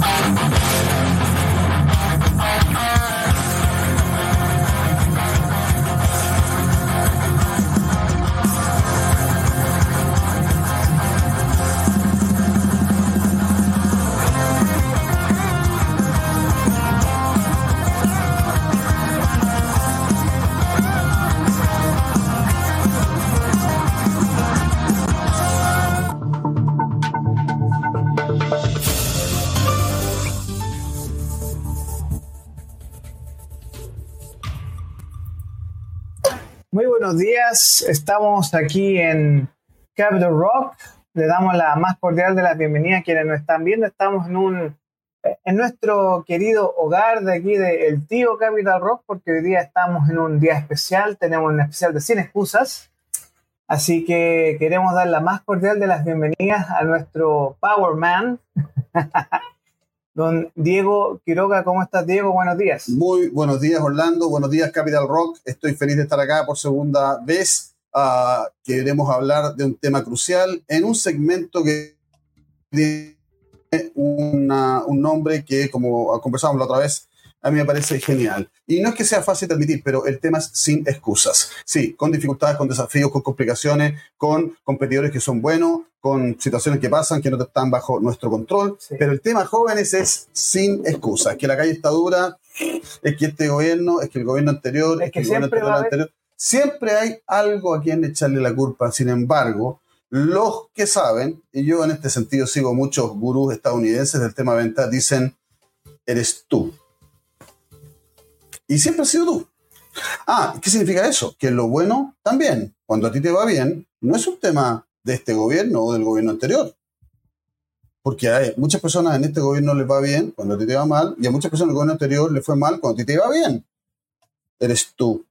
Thank buenos días. Estamos aquí en Capital Rock. Le damos la más cordial de las bienvenidas a quienes nos están viendo. Estamos en un en nuestro querido hogar de aquí de El Tío Capital Rock, porque hoy día estamos en un día especial, tenemos un especial de Sin Excusas. Así que queremos dar la más cordial de las bienvenidas a nuestro Power Man, Don Diego Quiroga, ¿cómo estás, Diego? Buenos días. Muy buenos días, Orlando. Buenos días, Capital Rock. Estoy feliz de estar acá por segunda vez. Uh, queremos hablar de un tema crucial en un segmento que tiene un nombre que, como conversamos la otra vez, a mí me parece genial. Y no es que sea fácil de admitir, pero el tema es sin excusas. Sí, con dificultades, con desafíos, con complicaciones, con competidores que son buenos, con situaciones que pasan que no están bajo nuestro control. Pero el tema, jóvenes, es sin excusas. Que la calle está dura, es que este gobierno, es que el gobierno anterior, es que, el siempre gobierno anterior. Siempre hay algo a quien echarle la culpa. Sin embargo, los que saben, y yo en este sentido sigo muchos gurús estadounidenses del tema venta, dicen, eres tú y siempre has sido tú. Ah, ¿qué significa eso? Que lo bueno también, cuando a ti te va bien, no es un tema de este gobierno o del gobierno anterior. Porque hay muchas personas en este gobierno les va bien cuando a ti te va mal, y a muchas personas en el gobierno anterior les fue mal cuando a ti te va bien. Eres tú.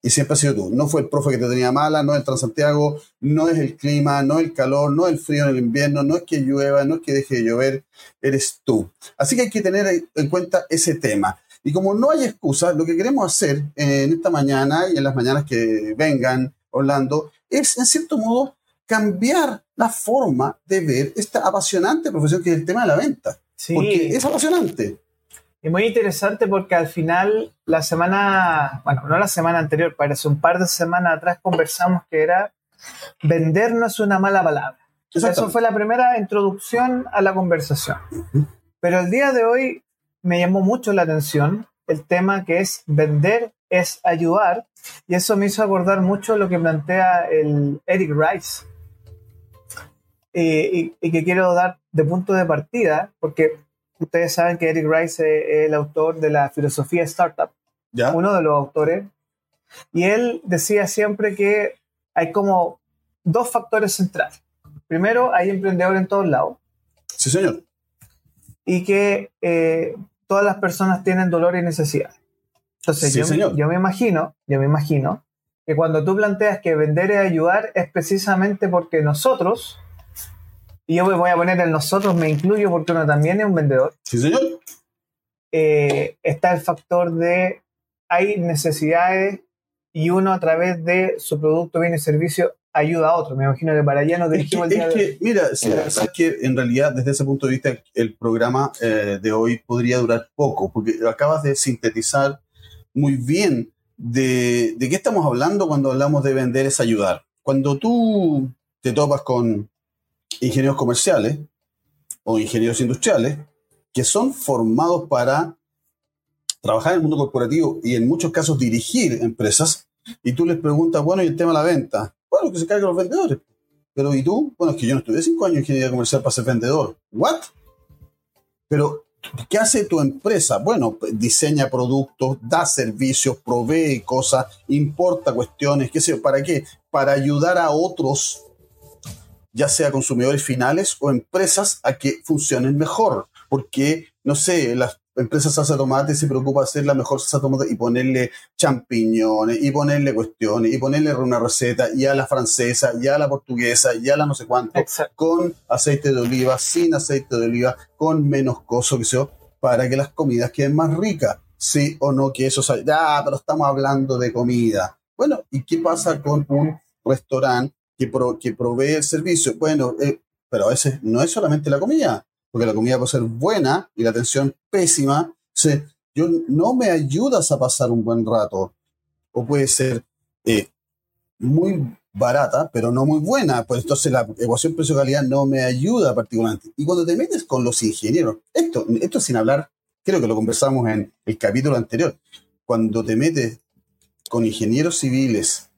Y siempre has sido tú. No fue el profe que te tenía mala, no es el Transantiago, no es el clima, no es el calor, no es el frío en el invierno, no es que llueva, no es que deje de llover, eres tú. Así que hay que tener en cuenta ese tema. Y como no hay excusa, lo que queremos hacer en esta mañana y en las mañanas que vengan, Orlando, es en cierto modo cambiar la forma de ver esta apasionante profesión que es el tema de la venta. Sí. Porque es apasionante. Y muy interesante porque al final, la semana, bueno, no la semana anterior, parece un par de semanas atrás conversamos que era vender no es una mala palabra. Eso fue la primera introducción a la conversación. Pero el día de hoy me llamó mucho la atención el tema que es vender es ayudar y eso me hizo acordar mucho lo que plantea el Eric Rice y, que quiero dar de punto de partida porque ustedes saben que Eric Rice es el autor de la filosofía startup, uno de los autores, y él decía siempre que hay como dos factores centrales. Primero, hay emprendedores en todos lados. Sí, señor. Y que eh, todas las personas tienen dolor y necesidad. Entonces, yo, yo, me imagino, yo me imagino que cuando tú planteas que vender es ayudar es precisamente porque nosotros, y yo me voy a poner en nosotros, me incluyo porque uno también es un vendedor. Sí, señor. Eh, está el factor de hay necesidades y uno a través de su producto, bien y servicio ayuda a otro. Me imagino que para allá nos dirigimos es que, el Mira, sabes que en realidad desde ese punto de vista el programa eh, de hoy podría durar poco, porque acabas de sintetizar muy bien de, de qué estamos hablando cuando hablamos de vender es ayudar. Cuando tú te topas con ingenieros comerciales o ingenieros industriales que son formados para trabajar en el mundo corporativo y en muchos casos dirigir empresas, y tú les preguntas, bueno, y el tema de la venta, bueno, que se carguen los vendedores. Pero ¿y tú? Bueno, es que yo no estudié cinco años en ingeniería comercial para ser vendedor. ¿What? Pero, ¿qué hace tu empresa? Bueno, diseña productos, da servicios, provee cosas, importa cuestiones, qué sé yo, ¿para qué? Para ayudar a otros, ya sea consumidores finales o empresas, a que funcionen mejor. Porque, no sé, las empresa salsa de tomate se preocupa de hacer la mejor salsa de tomate y ponerle champiñones y ponerle cuestiones y ponerle una receta y a la francesa y a la portuguesa y a la no sé cuánto con aceite de oliva, sin aceite de oliva, con menos coso que sea, para que las comidas queden más ricas. Sí o no que eso sea, ya, pero estamos hablando de comida. Bueno, ¿y qué pasa con un restaurante que, que provee el servicio. Bueno, eh, pero a veces no es solamente la comida, porque la comida puede ser buena y la atención pésima. yo no me ayudas a pasar un buen rato. O puede ser eh, muy barata, pero no muy buena. Pues entonces la ecuación precio-calidad no me ayuda particularmente. Y cuando te metes con los ingenieros, esto, esto sin hablar, creo que lo conversamos en el capítulo anterior, cuando te metes con ingenieros civiles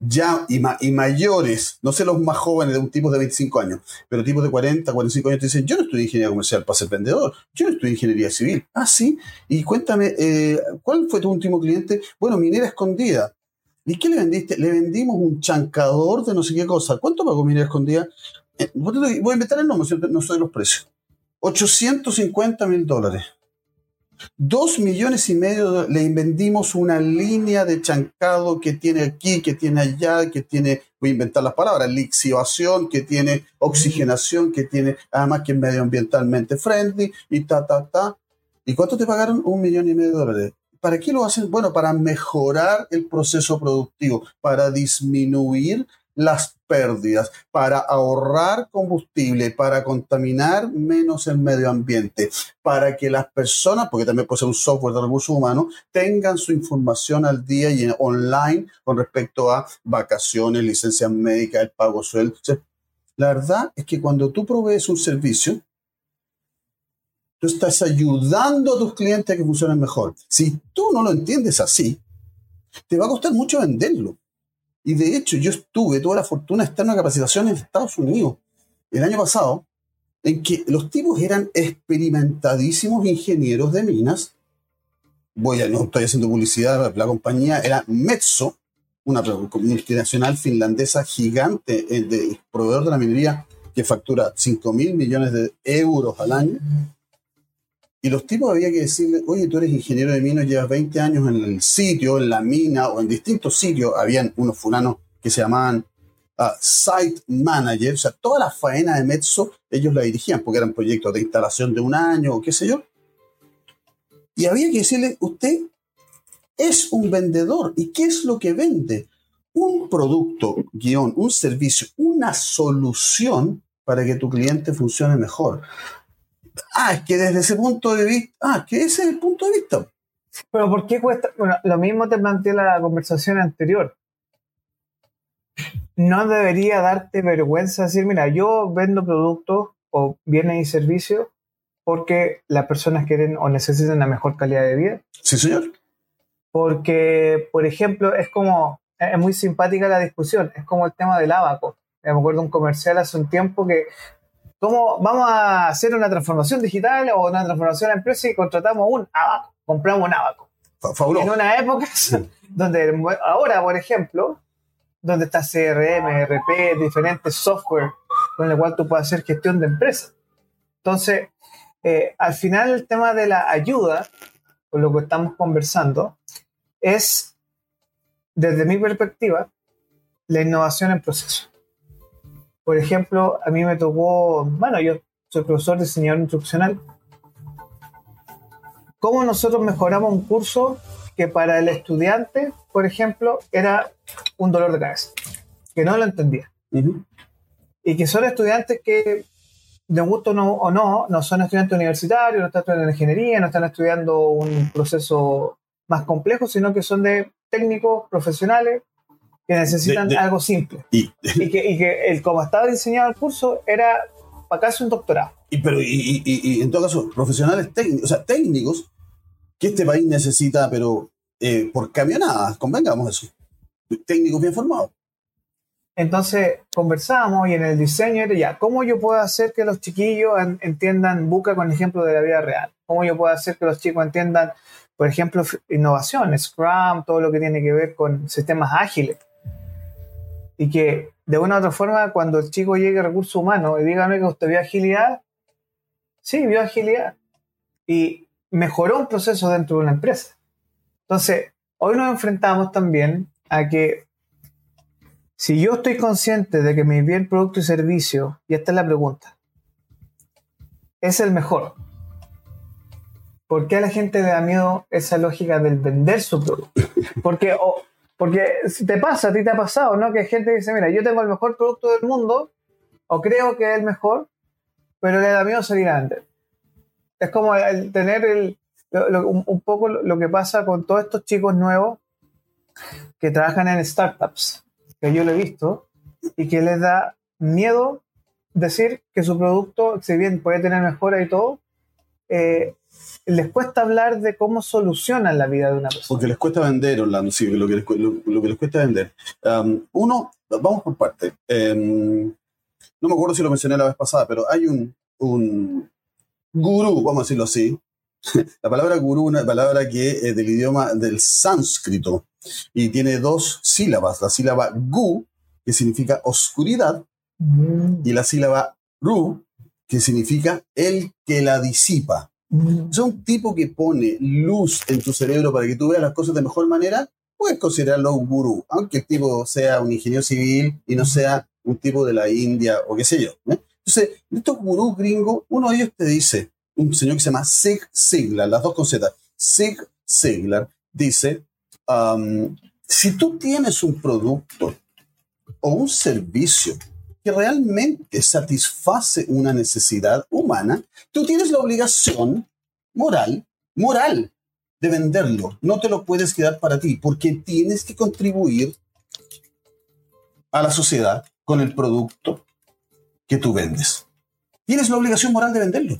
ya y, mayores, no sé los más jóvenes de un tipo de 25 años, pero tipos de 40, 45 años te dicen, yo no estudié ingeniería comercial para ser vendedor, yo no estudié ingeniería civil. Ah, sí, y cuéntame, eh, ¿cuál fue tu último cliente? Bueno, minera escondida. ¿Y qué le vendiste? Le vendimos un chancador de no sé qué cosa. ¿Cuánto pagó minera escondida? Eh, voy a inventar el nombre, no soy los precios. 850 mil dólares. Dos millones y medio le vendimos una línea de chancado que tiene aquí, que tiene allá, que tiene, voy a inventar las palabras, lixivación, que tiene oxigenación, que tiene, además que es medioambientalmente friendly y ta, ta, ta. ¿Y cuánto te pagaron? Un millón y medio de dólares. ¿Para qué lo hacen? Bueno, para mejorar el proceso productivo, para disminuir las pérdidas, para ahorrar combustible, para contaminar menos el medio ambiente, para que las personas, porque también puede ser un software de recursos humanos, tengan su información al día y online con respecto a vacaciones, licencias médicas, el pago sueldo. la verdad es que cuando tú provees un servicio, tú estás ayudando a tus clientes a que funcionen mejor. Si tú no lo entiendes así, te va a costar mucho venderlo. Y de hecho, yo estuve, tuve la fortuna de estar en una capacitación en Estados Unidos el año pasado, en que los tipos eran experimentadísimos ingenieros de minas. Voy a, no estoy haciendo publicidad, la compañía era Metso, una multinacional finlandesa gigante, el de, proveedor de la minería que factura 5 mil millones de euros al año. Y los tipos había que decirle, oye, tú eres ingeniero de minas, llevas 20 años en el sitio, en la mina o en distintos sitios. Habían unos fulanos que se llamaban ah, site manager, o sea, toda la faena de Metso ellos la dirigían porque eran proyectos de instalación de un año o qué sé yo. Y había que decirle, usted es un vendedor. ¿Y qué es lo que vende? Un producto, guion, un servicio, una solución para que tu cliente funcione mejor. Ah, es que desde ese punto de vista, ah, que ese es el punto de vista. Pero ¿por qué cuesta? Bueno, lo mismo te planteé la conversación anterior. No debería darte vergüenza decir, mira, yo vendo productos o bienes y servicios porque las personas quieren o necesitan una mejor calidad de vida. Sí, señor. Porque, por ejemplo, es como, es muy simpática la discusión, es como el tema del abaco. Me acuerdo un comercial hace un tiempo que ¿Cómo vamos a hacer una transformación digital o una transformación de empresa y contratamos un abaco? Compramos un abaco. Fabuloso. En una época donde ahora, por ejemplo, donde está CRM, RP, diferentes software con el cual tú puedes hacer gestión de empresa. Entonces, eh, al final el tema de la ayuda, con lo que estamos conversando, es, desde mi perspectiva, la innovación en proceso. Por ejemplo, a mí me tocó, bueno, yo soy profesor de diseñador instruccional. ¿Cómo nosotros mejoramos un curso que para el estudiante, por ejemplo, era un dolor de cabeza? Que no lo entendía. Y que son estudiantes que, de gusto no, o no, no son estudiantes universitarios, no están estudiando ingeniería, no están estudiando un proceso más complejo, sino que son de técnicos profesionales que necesitan algo simple. Y, que, el, como estaba diseñado el curso era para casi un doctorado. Y, pero, y, en todo caso, profesionales técnicos, o sea, técnicos que este país necesita, pero eh, por camionadas, convengamos eso. Técnicos bien formados. Entonces conversamos y en el diseño era ya, ¿cómo yo puedo hacer que los chiquillos entiendan Buca con ejemplo de la vida real? ¿Cómo yo puedo hacer que los chicos entiendan, por ejemplo, innovación, Scrum, todo lo que tiene que ver con sistemas ágiles? Y que de una u otra forma, cuando el chico llegue a recursos humanos y dígame que usted vio agilidad, sí, vio agilidad. Y mejoró un proceso dentro de una empresa. Entonces, hoy nos enfrentamos también a que si yo estoy consciente de que mi bien, producto y servicio, y esta es la pregunta, es el mejor, ¿por qué a la gente le da miedo esa lógica del vender su producto? Porque Porque si te pasa, a ti te ha pasado, ¿no? Que hay gente que dice, mira, yo tengo el mejor producto del mundo, o creo que es el mejor, pero le da miedo salir a vender. Es como el tener el, un, poco lo que pasa con todos estos chicos nuevos que trabajan en startups, que yo lo he visto, y que les da miedo decir que su producto, si bien puede tener mejora y todo, eh, les cuesta hablar de cómo solucionan la vida de una persona. Porque les cuesta vender, Orlando, sí, lo que les, lo, que les cuesta vender. Um, uno, vamos por parte. Em, no me acuerdo si lo mencioné la vez pasada, pero hay un, un gurú, vamos a decirlo así. la palabra gurú es una palabra que es del idioma del sánscrito y tiene dos sílabas. La sílaba gu, que significa oscuridad, mm. y la sílaba ru, que significa el que la disipa. Es un tipo que pone luz en tu cerebro para que tú veas las cosas de mejor manera, puedes considerarlo un gurú, aunque el tipo sea un ingeniero civil y no sea un tipo de la India o qué sé yo. ¿eh? Entonces, estos gurús gringos, uno de ellos te dice, un señor que se llama Sig Ziglar, las dos con Sig Ziglar, dice, um, si tú tienes un producto o un servicio que realmente satisface una necesidad humana, tú tienes la obligación moral, moral, de venderlo. No te lo puedes quedar para ti, porque tienes que contribuir a la sociedad con el producto que tú vendes. Tienes la obligación moral de venderlo.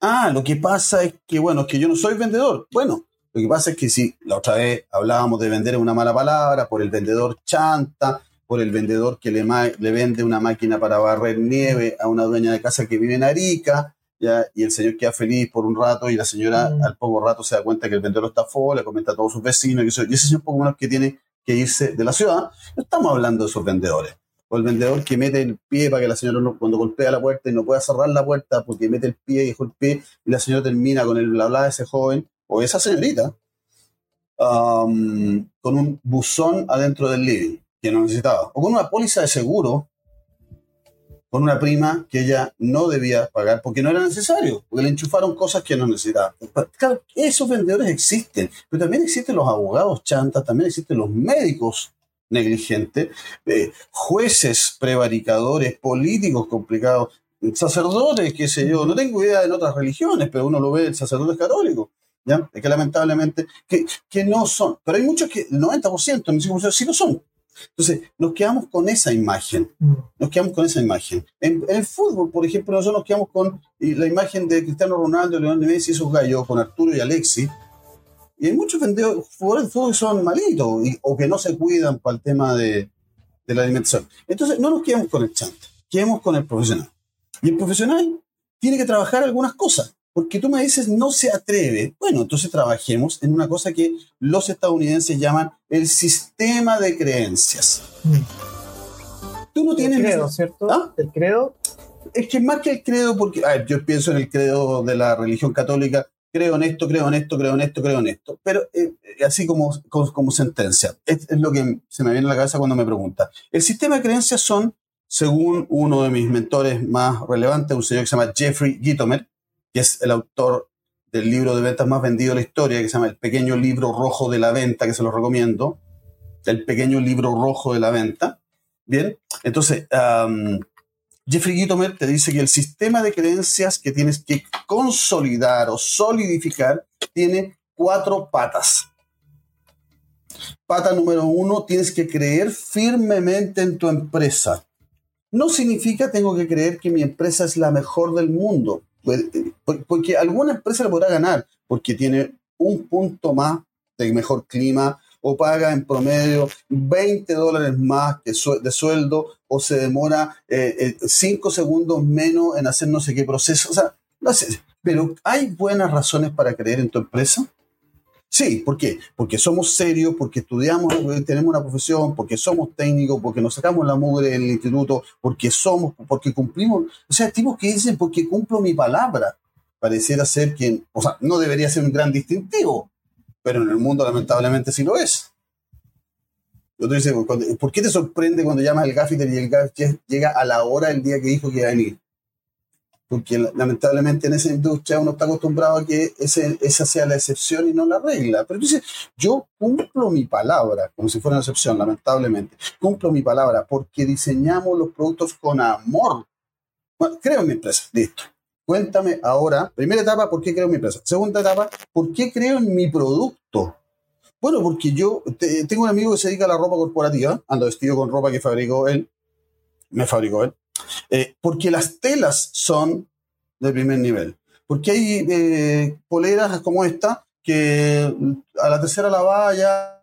Ah, lo que pasa es que, bueno, es que yo no soy vendedor. Bueno, lo que pasa es que si la otra vez hablábamos de vender una mala palabra por el vendedor chanta, por el vendedor que le, le vende una máquina para barrer nieve a una dueña de casa que vive en Arica, ¿ya? y el señor queda feliz por un rato y la señora mm. al poco rato se da cuenta que el vendedor está fuera, le comenta a todos sus vecinos, y, eso, y ese es un poco menos que tiene que irse de la ciudad. No estamos hablando de esos vendedores. O el vendedor que mete el pie para que la señora cuando golpea la puerta y no pueda cerrar la puerta porque mete el pie y dejó el pie y la señora termina con el bla bla de ese joven o esa señorita um, con un buzón adentro del living que no necesitaba. O con una póliza de seguro con una prima que ella no debía pagar porque no era necesario, porque le enchufaron cosas que no necesitaba. Claro, esos vendedores existen, pero también existen los abogados chantas, también existen los médicos negligentes, eh, jueces prevaricadores, políticos complicados, sacerdotes, qué sé yo, no tengo idea en otras religiones, pero uno lo ve en sacerdotes católicos, ¿ya? Es que lamentablemente, que, que no son, pero hay muchos que, el 90%, el 95% sí lo son. Entonces, nos quedamos con esa imagen. Mm. Nos quedamos con esa imagen. En, el fútbol, por ejemplo, nosotros nos quedamos con la imagen de Cristiano Ronaldo, Leonel Messi y esos gallos, con Arturo y Alexis. Y hay muchos jugadores de fútbol que son malitos o que no se cuidan para el tema de, de la alimentación. Entonces, no nos quedemos con el chante, quedemos con el profesional. Y el profesional tiene que trabajar algunas cosas. Porque tú me dices, no se atreve. Bueno, entonces trabajemos en una cosa que los estadounidenses llaman el sistema de creencias. Tú no tienes... El credo, ¿cierto? ¿Ah? El credo. Es que más que el credo, porque yo pienso en el credo de la religión católica, creo en esto, creo en esto, creo en esto, creo en esto. Pero eh, así como, como, sentencia. Es, es, lo que se me viene a la cabeza cuando me pregunta. El sistema de creencias son, según uno de mis mentores más relevantes, un señor que se llama Jeffrey Gitomer, que es el autor del libro de ventas más vendido de la historia, que se llama El pequeño libro rojo de la venta, que se lo recomiendo. El pequeño libro rojo de la venta. Bien, entonces, Jeffrey Gitomer te dice que el sistema de creencias que tienes que consolidar o solidificar tiene cuatro patas. Pata número uno, tienes que creer firmemente en tu empresa. No significa tengo que creer que mi empresa es la mejor del mundo. Pues, porque alguna empresa le podrá ganar, porque tiene un punto más de mejor clima, o paga en promedio 20 dólares más de sueldo, o se demora 5 eh, eh, segundos menos en hacer no sé qué proceso. O sea, no sé, pero ¿hay buenas razones para creer en tu empresa? Sí, ¿por qué? Porque somos serios, porque estudiamos, tenemos una profesión, porque somos técnicos, porque nos sacamos la mugre del instituto, porque somos, porque cumplimos. O sea, tipos que dicen, porque cumplo mi palabra. Pareciera ser quien, o sea, no debería ser un gran distintivo, pero en el mundo lamentablemente sí lo es. Dice, ¿por qué te sorprende cuando llamas al gaffiter y el gaffiter llega a la hora del día que dijo que iba a venir? Porque lamentablemente en esa industria uno está acostumbrado a que ese, esa sea la excepción y no la regla. Pero entonces yo cumplo mi palabra, como si fuera una excepción, lamentablemente. Cumplo mi palabra porque diseñamos los productos con amor. Bueno, creo en mi empresa, listo. Cuéntame ahora, primera etapa, ¿por qué creo en mi empresa? Segunda etapa, ¿por qué creo en mi producto? Bueno, porque yo tengo un amigo que se dedica a la ropa corporativa, ando vestido con ropa que fabricó él, me fabricó él, eh, porque las telas son de primer nivel. Porque hay eh, poleras como esta que a la tercera lavada ya...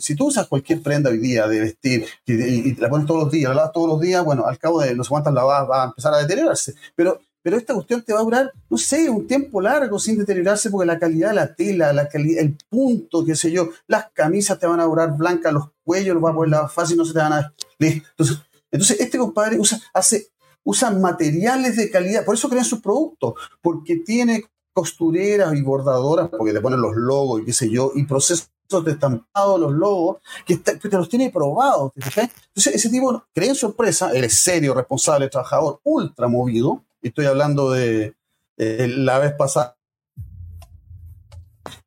si tú usas cualquier prenda hoy día de vestir y, la pones todos los días, la lavas todos los días, bueno, al cabo de no sé cuántas lavadas va a empezar a deteriorarse. Pero pero esta cuestión te va a durar, no sé, un tiempo largo sin deteriorarse porque la calidad de la tela, la el punto, qué sé yo, las camisas te van a durar blancas, los cuellos los va a poder lavar fácil, no se te van a... Entonces, entonces este compadre usa, hace, usa materiales de calidad, por eso crean sus productos, porque tiene costureras y bordadoras, porque te ponen los logos y qué sé yo, y procesos de estampado los logos, que, te los tiene probados. Entonces, ese tipo crea en su empresa, él es serio, responsable, trabajador, ultra movido, estoy hablando de la vez pasada.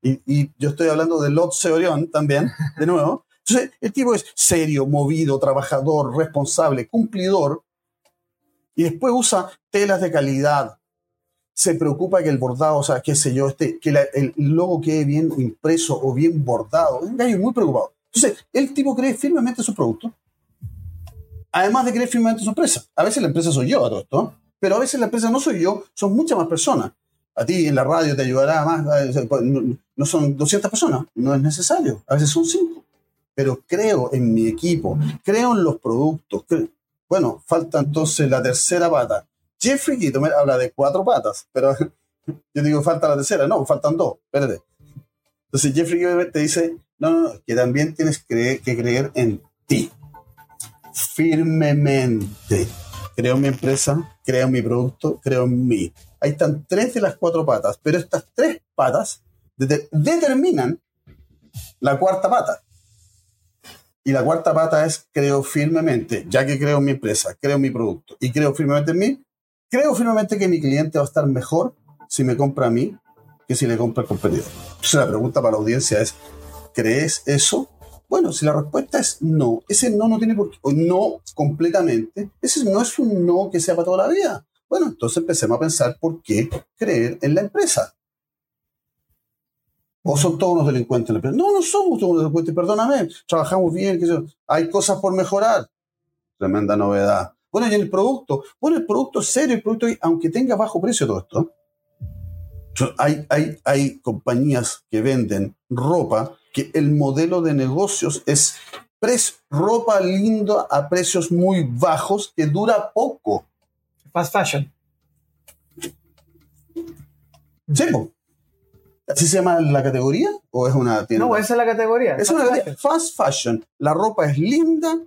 Y, yo estoy hablando de Lot Seorión también, de nuevo. Entonces, el tipo es serio, movido, trabajador, responsable, cumplidor, y después usa telas de calidad. Se preocupa que el bordado, o sea, qué sé yo, este, que el logo quede bien impreso o bien bordado. Es un gallo muy preocupado. Entonces, el tipo cree firmemente en su producto, además de creer firmemente en su empresa. A veces la empresa soy yo a todo esto. Pero a veces la empresa no soy yo, son muchas más personas. A ti en la radio te ayudará más, pues, no son 200 personas, no es necesario, a veces son 5. Pero creo en mi equipo, creo en los productos. Bueno, falta entonces la tercera pata. Jeffrey Kitomer habla de cuatro patas, pero yo digo falta la tercera, no, faltan dos, espérate. Entonces Jeffrey te dice, no, no, no, que también tienes que creer en ti, firmemente creo mi empresa, creo mi producto, creo en mí. Ahí están tres de las cuatro patas, pero estas tres patas determinan la cuarta pata. Y la cuarta pata es creo firmemente, ya que creo en mi empresa, creo en mi producto y creo firmemente en mí, creo firmemente que mi cliente va a estar mejor si me compra a mí que si le compra al competidor. Entonces la pregunta para la audiencia es, ¿crees eso? Bueno, si la respuesta es no, ese no no tiene por qué, o no completamente, ese no es un no que sea para toda la vida. Bueno, entonces empecemos a pensar por qué creer en la empresa. ¿O son todos unos delincuentes en la empresa? No, no somos todos unos delincuentes, perdóname, trabajamos bien, que hay cosas por mejorar. Tremenda novedad. Bueno, y el producto, bueno, el producto es serio, el producto, aunque tenga bajo precio todo esto, hay, hay, hay compañías que venden ropa que el modelo de negocios es ropa linda a precios muy bajos que dura poco. Fast fashion. Sí, ¿Así se llama la categoría? ¿O es una tienda? No, esa es la categoría. Es una categoría. Fast fashion. La ropa es linda,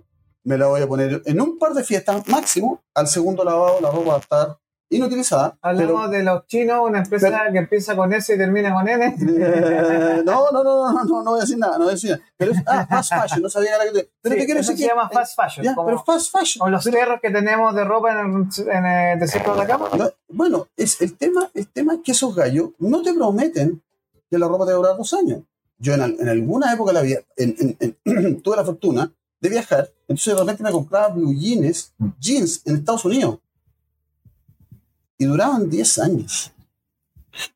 me la voy a poner en un par de fiestas máximo. Al segundo lavado la ropa va a estar inutilizada. Hablamos de los chinos, una empresa que empieza con S y termina con N. Eh, no, no, no, no, no, no voy a decir nada, no voy a decir nada. Pero es ah, fast fashion, no sabía la que te. Pero te quiero decir se llama fast fashion. como, pero fast fashion. Como los perros que tenemos de ropa en el, en el desierto de Atacama. No, bueno, es, el, tema, el tema es que esos gallos no te prometen que la ropa te va a durar dos años. Yo en, en alguna época la vida, en, en, tuve la fortuna de viajar, entonces de repente me compraba blue jeans, jeans en Estados Unidos y duraban 10 años.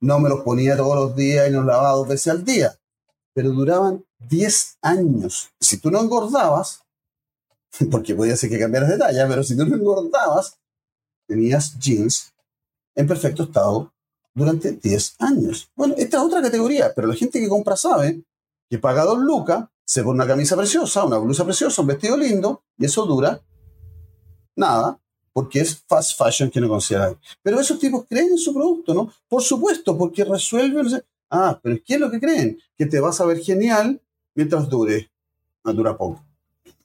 No me los ponía todos los días y los lavaba dos veces al día, pero duraban 10 años. Si tú no engordabas, porque podía ser que cambiaras de talla, pero si tú no engordabas, tenías jeans en perfecto estado durante 10 años. Bueno, esta es otra categoría, pero la gente que compra sabe que paga dos lucas, se pone una camisa preciosa, una blusa preciosa, un vestido lindo, y eso dura nada, porque es fast fashion que no consideran. Pero esos tipos creen en su producto, ¿no? Por supuesto, porque resuelven. Ah, pero ¿qué es lo que creen? Que te vas a ver genial mientras dure. No dura poco.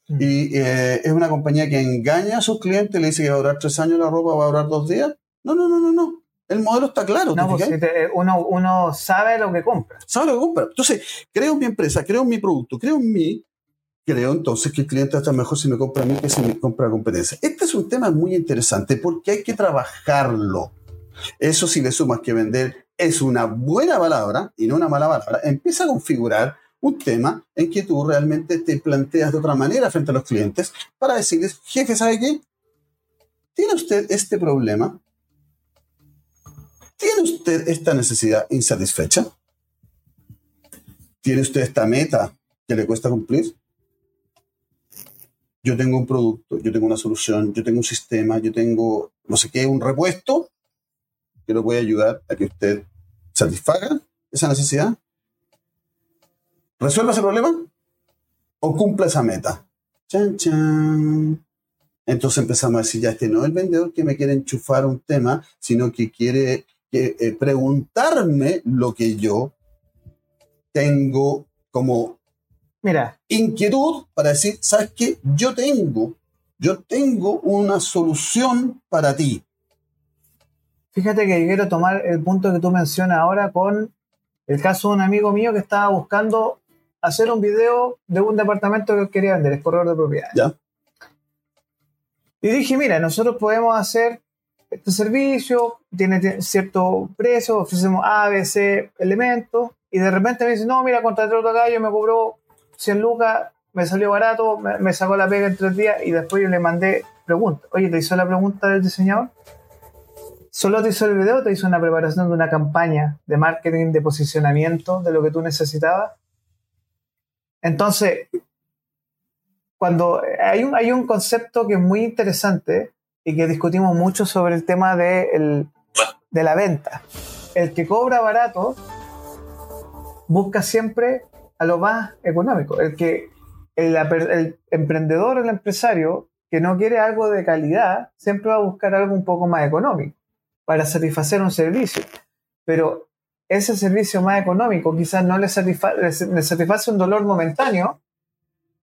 Mm. Y eh, es una compañía que engaña a sus clientes, le dice que va a durar tres años la ropa, va a durar dos días. No, no, no, no, no. El modelo está claro. No, pues uno, uno sabe lo que compra. Sabe lo que compra. Entonces, creo en mi empresa, creo en mi producto, creo en mí, creo entonces que el cliente está mejor si me compra a mí que si me compra la competencia. Este es un tema muy interesante porque hay que trabajarlo. Eso si le sumas que vender es una buena palabra y no una mala palabra, empieza a configurar un tema en que tú realmente te planteas de otra manera frente a los clientes para decirles, jefe, ¿sabe qué? ¿Tiene usted este problema? ¿Tiene usted esta necesidad insatisfecha? ¿Tiene usted esta meta que le cuesta cumplir? Yo tengo un producto, yo tengo una solución, yo tengo un sistema, yo tengo, no sé qué, un repuesto que lo puede ayudar a que usted satisfaga esa necesidad, resuelva ese problema o cumpla esa meta. Chan, chan. Entonces empezamos a decir, ya este no es el vendedor que me quiere enchufar un tema, sino que quiere eh, preguntarme lo que yo tengo como Mira. inquietud para decir, ¿sabes qué? Yo tengo, yo tengo una solución para ti. Fíjate que quiero tomar el punto que tú mencionas ahora con el caso de un amigo mío que estaba buscando hacer un video de un departamento que quería vender, es corredor de propiedad. ¿Ya? Y dije, mira, nosotros podemos hacer este servicio, tiene cierto precio, ofrecemos A, B, C elementos, y de repente me dice, no, mira, contraté otro gallo, me cobró 100 lucas, me salió barato, me, sacó la pega en tres días, y después yo le mandé preguntas. Oye, ¿te hizo la pregunta del diseñador? solo te hizo el video, te hizo una preparación de una campaña de marketing, de posicionamiento, de lo que tú necesitabas. Entonces, cuando hay un, hay un concepto que es muy interesante y que discutimos mucho sobre el tema de, el, de la venta. El que cobra barato busca siempre a lo más económico. El que el, emprendedor, el empresario que no quiere algo de calidad, siempre va a buscar algo un poco más económico para satisfacer un servicio. Pero ese servicio más económico quizás no le, satisface, le satisface un dolor momentáneo,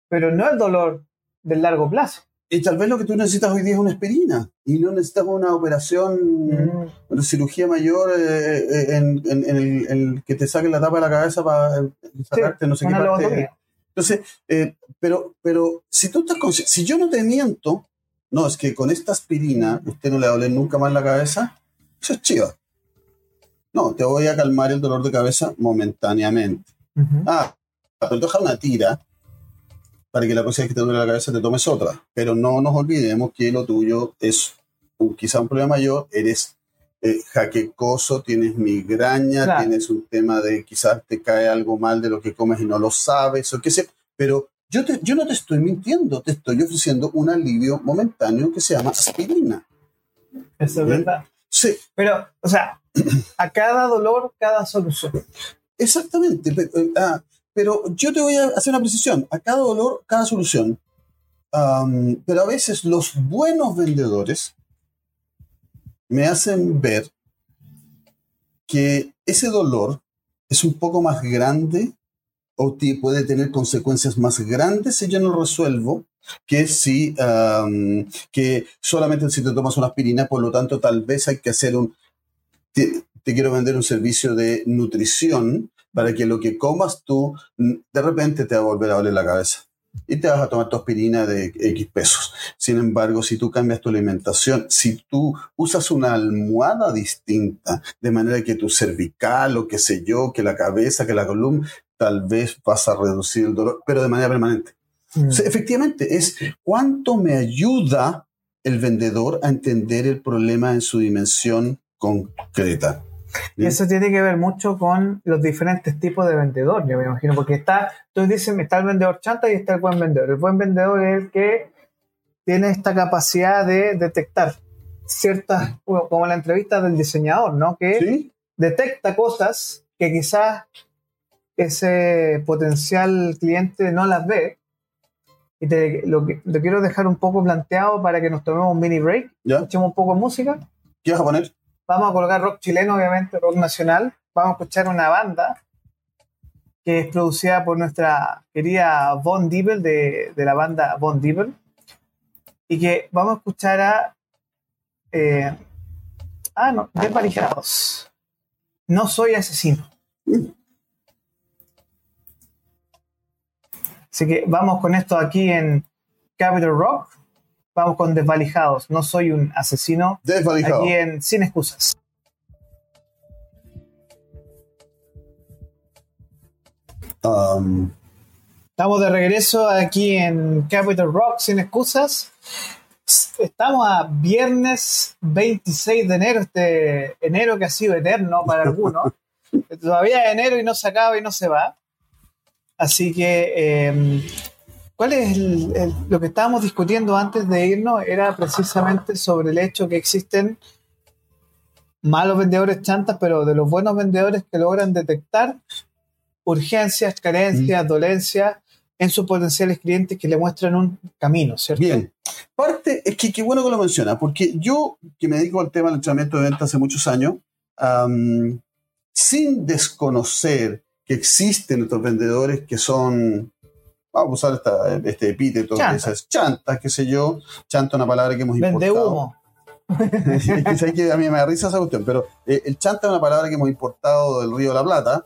pero no el dolor del largo plazo. Y tal vez lo que tú necesitas hoy día es una aspirina y no necesitas una operación, mm. una cirugía mayor eh, eh, en, en, el, que te saque la tapa de la cabeza para sacarte no sé qué parte. Entonces, eh, pero, pero si tú estás si yo no te miento, no, es que con esta aspirina usted no le va a doler nunca más la cabeza, eso es chiva. No, te voy a calmar el dolor de cabeza momentáneamente. Ah, pero deja una tira para que la vez que te duele la cabeza te tomes otra. Pero no nos olvidemos que lo tuyo es quizá un problema mayor, eres eh, jaquecoso, tienes migraña, tienes un tema de quizás te cae algo mal de lo que comes y no lo sabes, o qué sé. Pero yo, te, yo no te estoy mintiendo, te estoy ofreciendo un alivio momentáneo que se llama aspirina. Eso es verdad. Sí. Pero, o sea, a cada dolor, cada solución. Exactamente. Pero, eh, ah, pero yo te voy a hacer una precisión. A cada dolor, cada solución. pero a veces los buenos vendedores me hacen ver que ese dolor es un poco más grande o puede tener consecuencias más grandes si yo no resuelvo que si que solamente si te tomas una aspirina, por lo tanto tal vez hay que hacer un te, quiero vender un servicio de nutrición para que lo que comas tú de repente te va a volver a doler la cabeza y te vas a tomar tu aspirina de X pesos. Sin embargo, si tú cambias tu alimentación, si tú usas una almohada distinta, de manera que tu cervical o qué sé yo, que la cabeza, que la columna, tal vez vas a reducir el dolor, pero de manera permanente. Mm. efectivamente, es cuánto me ayuda el vendedor a entender el problema en su dimensión concreta. Y eso tiene que ver mucho con los diferentes tipos de vendedor, yo me imagino, porque está, tú dices, está el vendedor chanta y está el buen vendedor. El buen vendedor es el que tiene esta capacidad de detectar ciertas, como la entrevista del diseñador, ¿no? Que detecta cosas que quizás ese potencial cliente no las ve y te, lo, quiero dejar un poco planteado para que nos tomemos un mini break, escuchemos un poco de música. ¿Qué vas a poner? Vamos a colocar rock chileno, obviamente, rock nacional. Vamos a escuchar una banda que es producida por nuestra querida Von Diebel, de, la banda Von Diebel, y que vamos a escuchar a... Eh, ah, no, Desvalijerados. No soy asesino. Así que vamos con esto aquí en Capital Rock. Vamos con Desvalijados. No soy un asesino. Desvalijado. Aquí en Sin Excusas. Um, Estamos de regreso aquí en Capital Rock Sin Excusas. Estamos a viernes 26 de enero, este enero que ha sido eterno para algunos. Todavía es enero y no se acaba y no se va. Así que, eh, ¿cuál es el- el- lo que estábamos discutiendo antes de irnos? Era precisamente sobre el hecho que existen malos vendedores chantas, pero de los buenos vendedores que logran detectar urgencias, carencias, dolencias en sus potenciales clientes que le muestran un camino, ¿cierto? Bien. Parte, es que qué bueno que lo menciona, porque yo, que me dedico al tema del entrenamiento de ventas hace muchos años, sin desconocer que existen otros vendedores que son, vamos a usar esta- este epíteto, Chanta. esas chantas, qué sé yo, chanta una palabra que hemos Vende importado. humo. Que a mí me da risa esa cuestión, pero eh, el chanta es una palabra que hemos importado del Río de la Plata.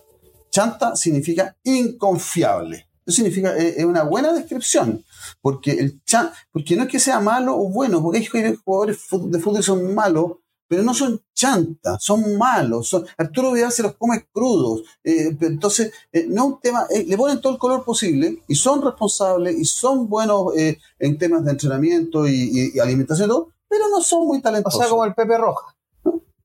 Chanta significa inconfiable. Eso significa, eh, es una buena descripción, porque, el chan, porque no es que sea malo o bueno, porque hay jugadores de fútbol que son malos, pero no son chantas, son malos. Son, Arturo Vidal se los come crudos. eh, entonces, eh, no es un tema, eh, le ponen todo el color posible y son responsables y son buenos eh, en temas de entrenamiento y, y- y alimentación y todo, pero no son muy O talentosos. sea, como el Pepe Roja.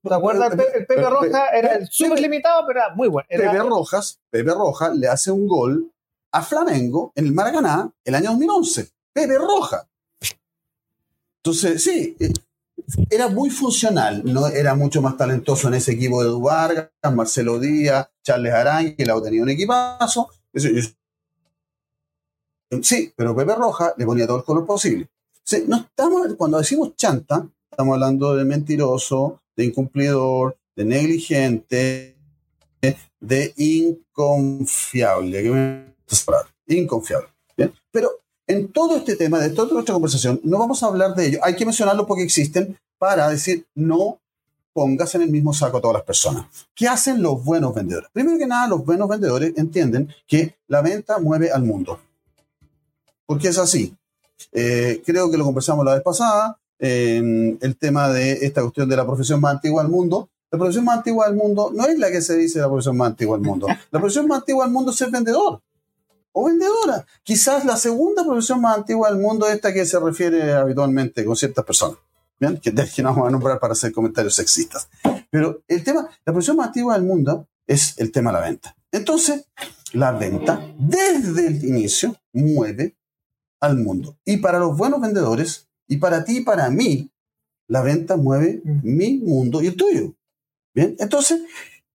¿Te acuerdas? El Pepe, el Pepe Roja era Pe- súper limitado, pero era muy bueno. Era- Pepe Rojas, Pepe Rojas le hace un gol a Flamengo en el Maracaná el año 2011. Pepe Roja. Entonces, sí, era muy funcional, no era mucho más talentoso en ese equipo de Edu Vargas, Marcelo Díaz, Charles Arán, que la tenía un equipazo. Sí, pero Pepe Roja le ponía todo el color posible. Sí, no estamos, cuando decimos chanta, estamos hablando de mentiroso, de incumplidor, de negligente, de inconfiable. Inconfiable. ¿bien? Pero en todo este tema, de toda nuestra conversación, no vamos a hablar de ello. Hay que mencionarlo porque existen para decir no pongas en el mismo saco a todas las personas. ¿Qué hacen los buenos vendedores? Primero que nada, los buenos vendedores entienden que la venta mueve al mundo. Porque es así. Eh, creo que lo conversamos la vez pasada, eh, el tema de esta cuestión de la profesión más antigua del mundo. La profesión más antigua del mundo no es la que se dice la profesión más antigua del mundo. La profesión más antigua del mundo es ser vendedor o vendedora. Quizás la segunda profesión más antigua del mundo es esta que se refiere habitualmente con ciertas personas. ¿bien? Que, que no vamos a nombrar para hacer comentarios sexistas. Pero el tema, la profesión más antigua del mundo es el tema de la venta. Entonces, la venta desde el inicio mueve al mundo. Y para los buenos vendedores, y para ti y para mí, la venta mueve Mm. mi mundo y el tuyo. Bien, entonces,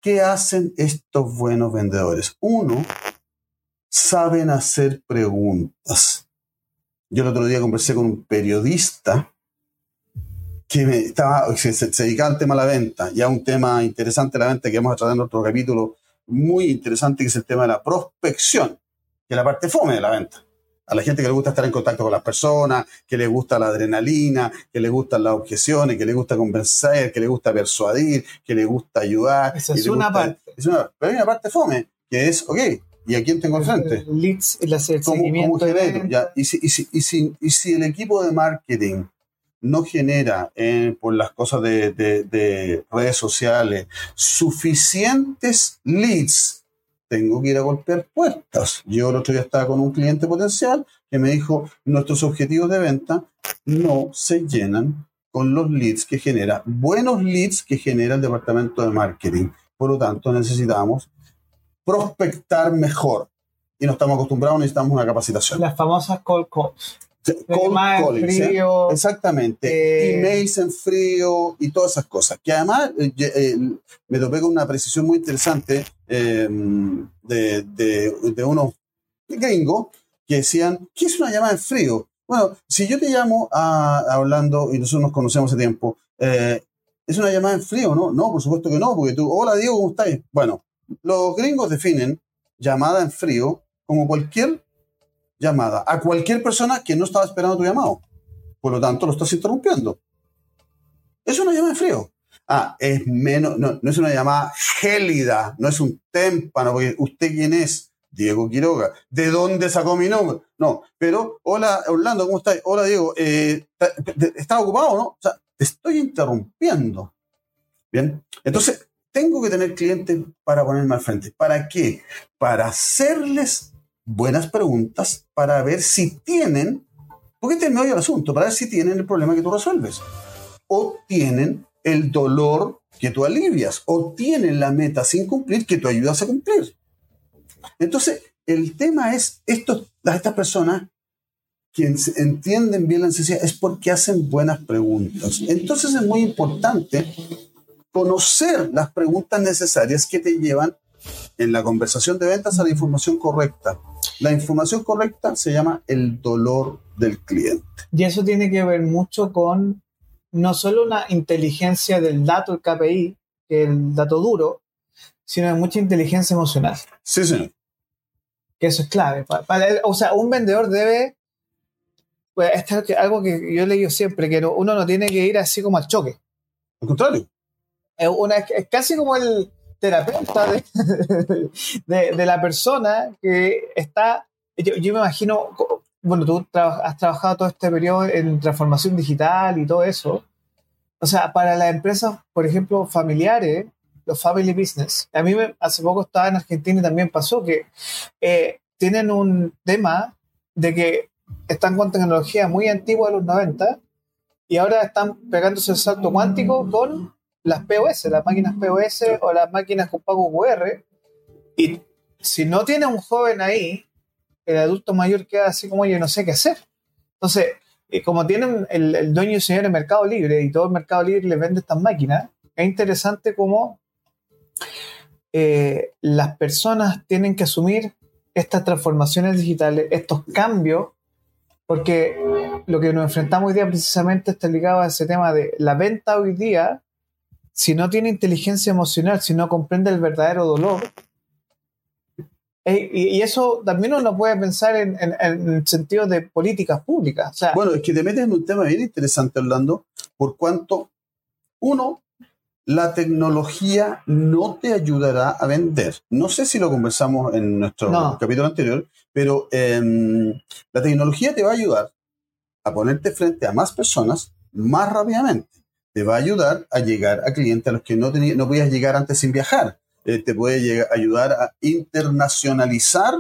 ¿qué hacen estos buenos vendedores? Uno, saben hacer preguntas. Yo el otro día conversé con un periodista que me estaba, se, se dedicaba al tema de la venta, ya un tema interesante de la venta que vamos a tratar en otro capítulo muy interesante, que es el tema de la prospección, que es la parte fome de la venta. A la gente que le gusta estar en contacto con las personas, que le gusta la adrenalina, que le gustan las objeciones, que le gusta convencer, que le gusta persuadir, que le gusta ayudar. Esa es una gusta- parte. es una- pero hay una parte fome, que es, ok, ¿y a quién tengo al frente? Leads, el, el ¿Cómo, seguimiento cómo de genero? Ya, Y, si, y, si, y, si, y si el equipo de marketing no genera eh, por las cosas de, de- de redes sociales suficientes leads, tengo que ir a golpear puertas. Yo el otro día estaba con un cliente potencial que me dijo, nuestros objetivos de venta no se llenan con los leads que genera, buenos leads que genera el departamento de marketing. Por lo tanto, necesitamos prospectar mejor. Y no estamos acostumbrados, necesitamos una capacitación. Las famosas cold calls. Cold calling, ¿sí? frío. Exactamente. Eh, Emails en frío y todas esas cosas. Que además eh, eh, me topé con una precisión muy interesante eh, de, de, de unos gringos que decían, ¿qué es una llamada en frío? Bueno, si yo te llamo a, hablando y nosotros nos conocemos hace tiempo, eh, ¿es una llamada en frío? No, no, por supuesto que no, porque tú, hola Diego, ¿cómo estás? Bueno, los gringos definen llamada en frío como cualquier llamada a cualquier persona que no estaba esperando tu llamado. Por lo tanto, lo estás interrumpiendo. Es una llamada en frío. Ah, es menos, no, no es una llamada gélida, no es un témpano, porque usted quién es. Diego Quiroga. ¿De dónde sacó mi nombre? No, pero hola Orlando, ¿cómo estás? Hola Diego, eh, ¿estás ocupado no? O sea, te estoy interrumpiendo. Bien, entonces tengo que tener clientes para ponerme al frente. ¿Para qué? Para hacerles buenas preguntas, para ver si tienen, porque te me el asunto, para ver si tienen el problema que tú resuelves. O tienen el dolor que tú alivias, o tienen la meta sin cumplir que tú ayudas a cumplir. Entonces, el tema es, esto, estas personas que entienden bien la necesidad es porque hacen buenas preguntas. Entonces es muy importante conocer las preguntas necesarias que te llevan en la conversación de ventas a la información correcta. La información correcta se llama el dolor del cliente. Y eso tiene que ver mucho con no solo una inteligencia del dato, el KPI, el dato duro, sino mucha inteligencia emocional. Sí, señor. Que eso es clave. o sea, un vendedor debe pues, estar algo que yo he leído siempre, que uno no tiene que ir así como al choque. Al contrario. Es, una, es casi como el terapeuta de, la persona que está. Yo, me imagino, bueno, tú has trabajado todo este periodo en transformación digital y todo eso. O sea, para las empresas, por ejemplo, familiares, los family business. A mí hace poco estaba en Argentina y también pasó que eh, tienen un tema de que están con tecnología muy antigua de los 90 y ahora están pegándose el salto cuántico con las POS, las máquinas POS o las máquinas con pago QR. Y si no tiene un joven ahí, el adulto mayor queda así como yo no sé qué hacer. Entonces, eh, como tienen el, dueño y señor en Mercado Libre y todo el Mercado Libre les vende estas máquinas, es interesante cómo eh, las personas tienen que asumir estas transformaciones digitales, estos cambios, porque lo que nos enfrentamos hoy día precisamente está ligado a ese tema de la venta hoy día si no tiene inteligencia emocional, si no comprende el verdadero dolor, eh, y, eso también uno puede pensar en, el sentido de políticas públicas. bueno, es que te metes en un tema bien interesante, Orlando, por cuanto, uno, la tecnología no te ayudará a vender. No sé si lo conversamos en nuestro capítulo anterior, pero em, la tecnología te va a ayudar a ponerte frente a más personas más rápidamente te va a ayudar a llegar a clientes a los que no, no podías llegar antes sin viajar. Eh, te puede ayudar a internacionalizar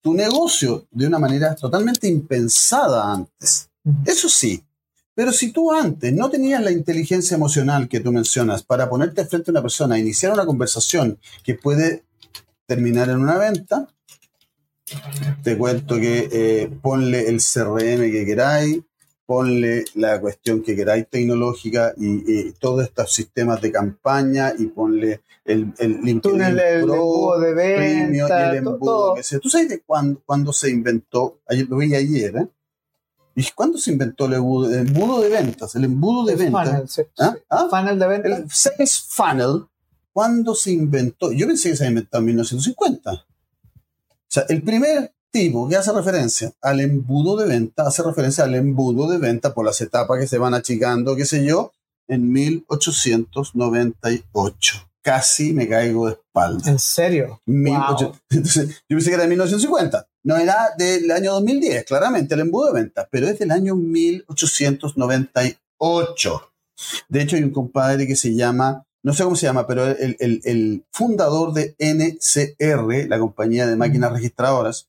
tu negocio de una manera totalmente impensada antes. Eso sí, pero si tú antes no tenías la inteligencia emocional que tú mencionas para ponerte frente a una persona e iniciar una conversación que puede terminar en una venta, te cuento que eh, ponle el CRM que queráis, ponle la cuestión que queráis tecnológica y, todos estos sistemas de campaña y ponle el, el LinkedIn el, el, Pro, de venta, el embudo que sea. ¿Tú sabes de cuándo, se inventó? Ayer, lo vi ayer, ¿eh? ¿Y cuándo se inventó el embudo, de ventas? El embudo de ventas. ¿Ah? ¿Ah? Funnel de ventas. El sales funnel, ¿cuándo se inventó? Yo pensé que se había inventado en 1950. O sea, el primer tipo que hace referencia al embudo de venta, hace referencia al embudo de venta por las etapas que se van achicando, qué sé yo, en 1898. Casi me caigo de espalda. ¿En serio? Entonces, yo pensé que era de 1950. No era del año 2010, claramente, el embudo de venta, pero es del año 1898. De hecho, hay un compadre que se llama no sé cómo se llama, pero el, el, fundador de NCR, la compañía de máquinas registradoras,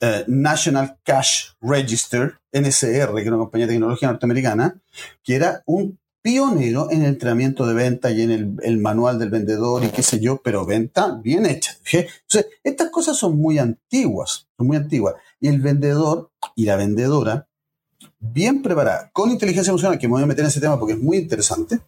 eh, National Cash Register, NCR, que es una compañía de tecnología norteamericana, que era un pionero en el entrenamiento de venta y en el, manual del vendedor y qué sé yo, pero venta bien hecha. Entonces, estas cosas son muy antiguas, son muy antiguas. Y el vendedor y la vendedora, bien preparada, con inteligencia emocional, que me voy a meter en ese tema porque es muy interesante,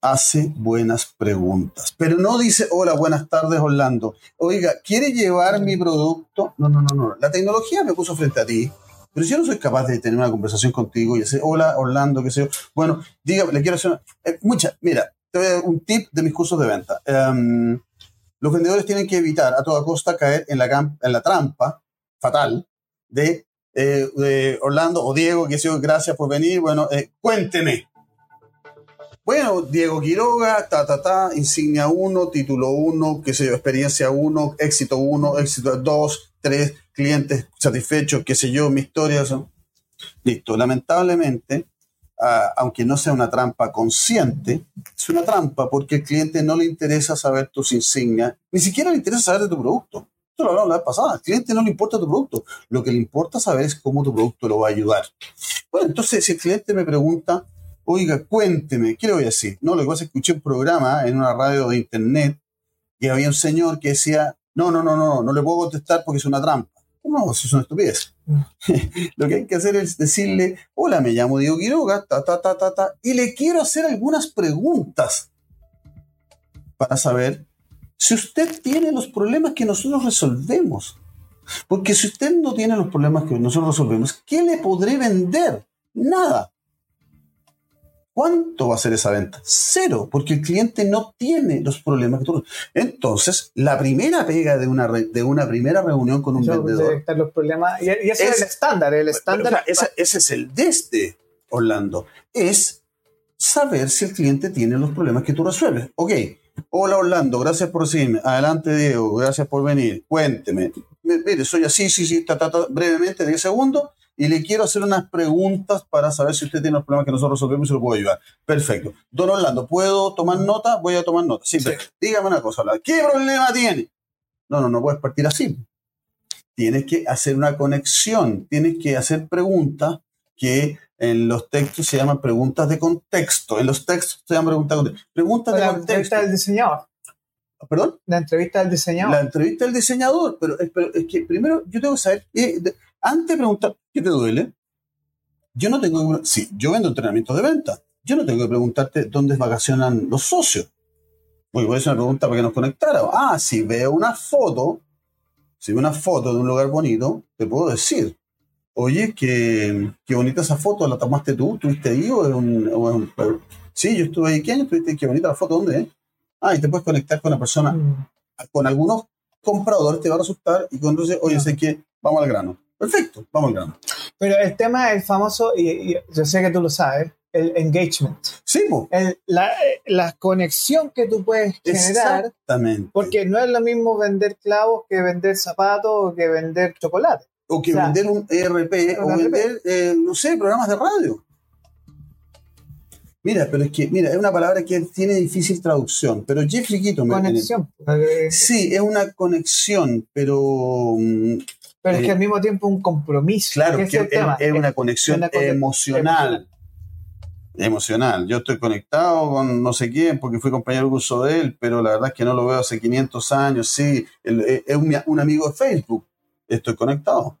hace buenas preguntas, pero no dice, hola, buenas tardes, Orlando. Oiga, ¿quiere llevar mi producto? No, no, no, no. La tecnología me puso frente a ti, pero si yo no soy capaz de tener una conversación contigo y decir, hola, Orlando, qué sé yo. Bueno, dígame, le quiero hacer una... Eh, mucha, mira, te voy a dar un tip de mis cursos de venta. Em, los vendedores tienen que evitar a toda costa caer en la, trampa fatal de, eh, de Orlando o Diego, que sé yo, gracias por venir. Bueno, eh, cuénteme Bueno, Diego Quiroga, ta, ta, ta, insignia 1, título 1, qué sé yo, experiencia 1, éxito 1, éxito 2, 3, clientes satisfechos, qué sé yo, mi historia. Eso. Listo. Lamentablemente, ah, aunque no sea una trampa consciente, es una trampa porque al cliente no le interesa saber tus insignias, ni siquiera le interesa saber de tu producto. Esto lo hablamos la vez pasada. Al cliente no le importa tu producto. Lo que le importa saber es cómo tu producto lo va a ayudar. Bueno, entonces, si el cliente me pregunta, oiga, cuénteme, ¿qué le voy a decir? No, lo que pasa es que escuché un programa en una radio de internet y había un señor que decía, no, no, no, no, no le puedo contestar porque es una trampa. No, eso es una estupidez. Lo que hay que hacer es decirle, hola, me llamo Diego Quiroga, ta, ta, ta, ta, ta, y le quiero hacer algunas preguntas para saber si usted tiene los problemas que nosotros resolvemos. Porque si usted no tiene los problemas que nosotros resolvemos, ¿qué le podré vender? Nada. ¿Cuánto va a ser esa venta? Cero, porque el cliente no tiene los problemas que tú. Entonces, la primera pega de una, de una primera reunión con un vendedor. los problemas, y, ese es, el estándar. El estándar ese, es el desde Orlando. Es saber si el cliente tiene los problemas que tú resuelves. Ok, hola Orlando, gracias por recibirme. Adelante Diego, gracias por venir. Cuénteme. Mire, soy así, sí, sí, ta, ta, brevemente, 10 segundos y le quiero hacer unas preguntas para saber si usted tiene los problemas que nosotros resolvemos y lo puedo ayudar. Perfecto. Don Orlando, ¿puedo tomar nota? Voy a tomar nota. Sí, dígame una cosa, ¿qué problema tiene? No, no, no puedes partir así. Tienes que hacer una conexión, tienes que hacer preguntas que en los textos se llaman preguntas de contexto. En los textos se llaman preguntas de contexto. Preguntas de la contexto. entrevista del diseñador. ¿Perdón? La entrevista del diseñador. La entrevista del diseñador, pero, pero es que primero yo tengo que saber, eh, antes de preguntar, ¿qué te duele? Yo no tengo que, sí, yo vendo entrenamientos de venta. Yo no tengo que preguntarte dónde vacacionan los socios. Porque por eso me pregunta para que nos conectara. Ah, si veo una foto, si veo una foto de un lugar bonito, te puedo decir, oye, qué, qué bonita esa foto, ¿la tomaste tú? ¿Tuviste ahí o es un, Sí, yo estuve ahí, ¿qué año tuviste? Qué bonita la foto, ¿dónde es? Ah, y te puedes conectar con la persona. Mm. Con algunos compradores te va a resultar y con entonces, oye, sé que vamos al grano. Perfecto, vamos al grano. Pero el tema es famoso, y, yo sé que tú lo sabes, el engagement. Sí, la, la, conexión que tú puedes generar. Exactamente. Porque no es lo mismo vender clavos que vender zapatos o que vender chocolate. O que vender un ERP o vender, eh, no sé, programas de radio. Mira, pero es que, mira, es una palabra que tiene difícil traducción, pero Jeffrey Keaton... Conexión. Sí, es una conexión, pero mm, pero es que al mismo tiempo un compromiso. Claro, es, es, una conexión emocional. emocional. Yo estoy conectado con no sé quién porque fui compañero de curso de él, pero la verdad es que no lo veo hace 500 años. Sí, eh, es un, amigo de Facebook. Estoy conectado.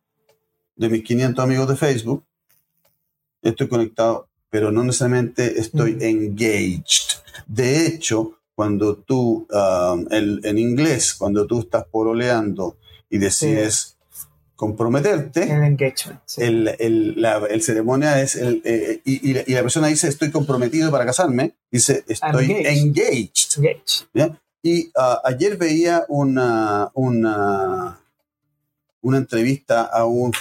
De mis 500 amigos de Facebook, estoy conectado, pero no necesariamente estoy engaged. De hecho, cuando tú, um, en inglés, cuando tú estás poroleando y decides comprometerte. El engagement. El, la ceremonia es, el, eh, y, la persona dice, estoy comprometido para casarme, dice, estoy engaged. Y ah, ayer veía una, una, una entrevista a un,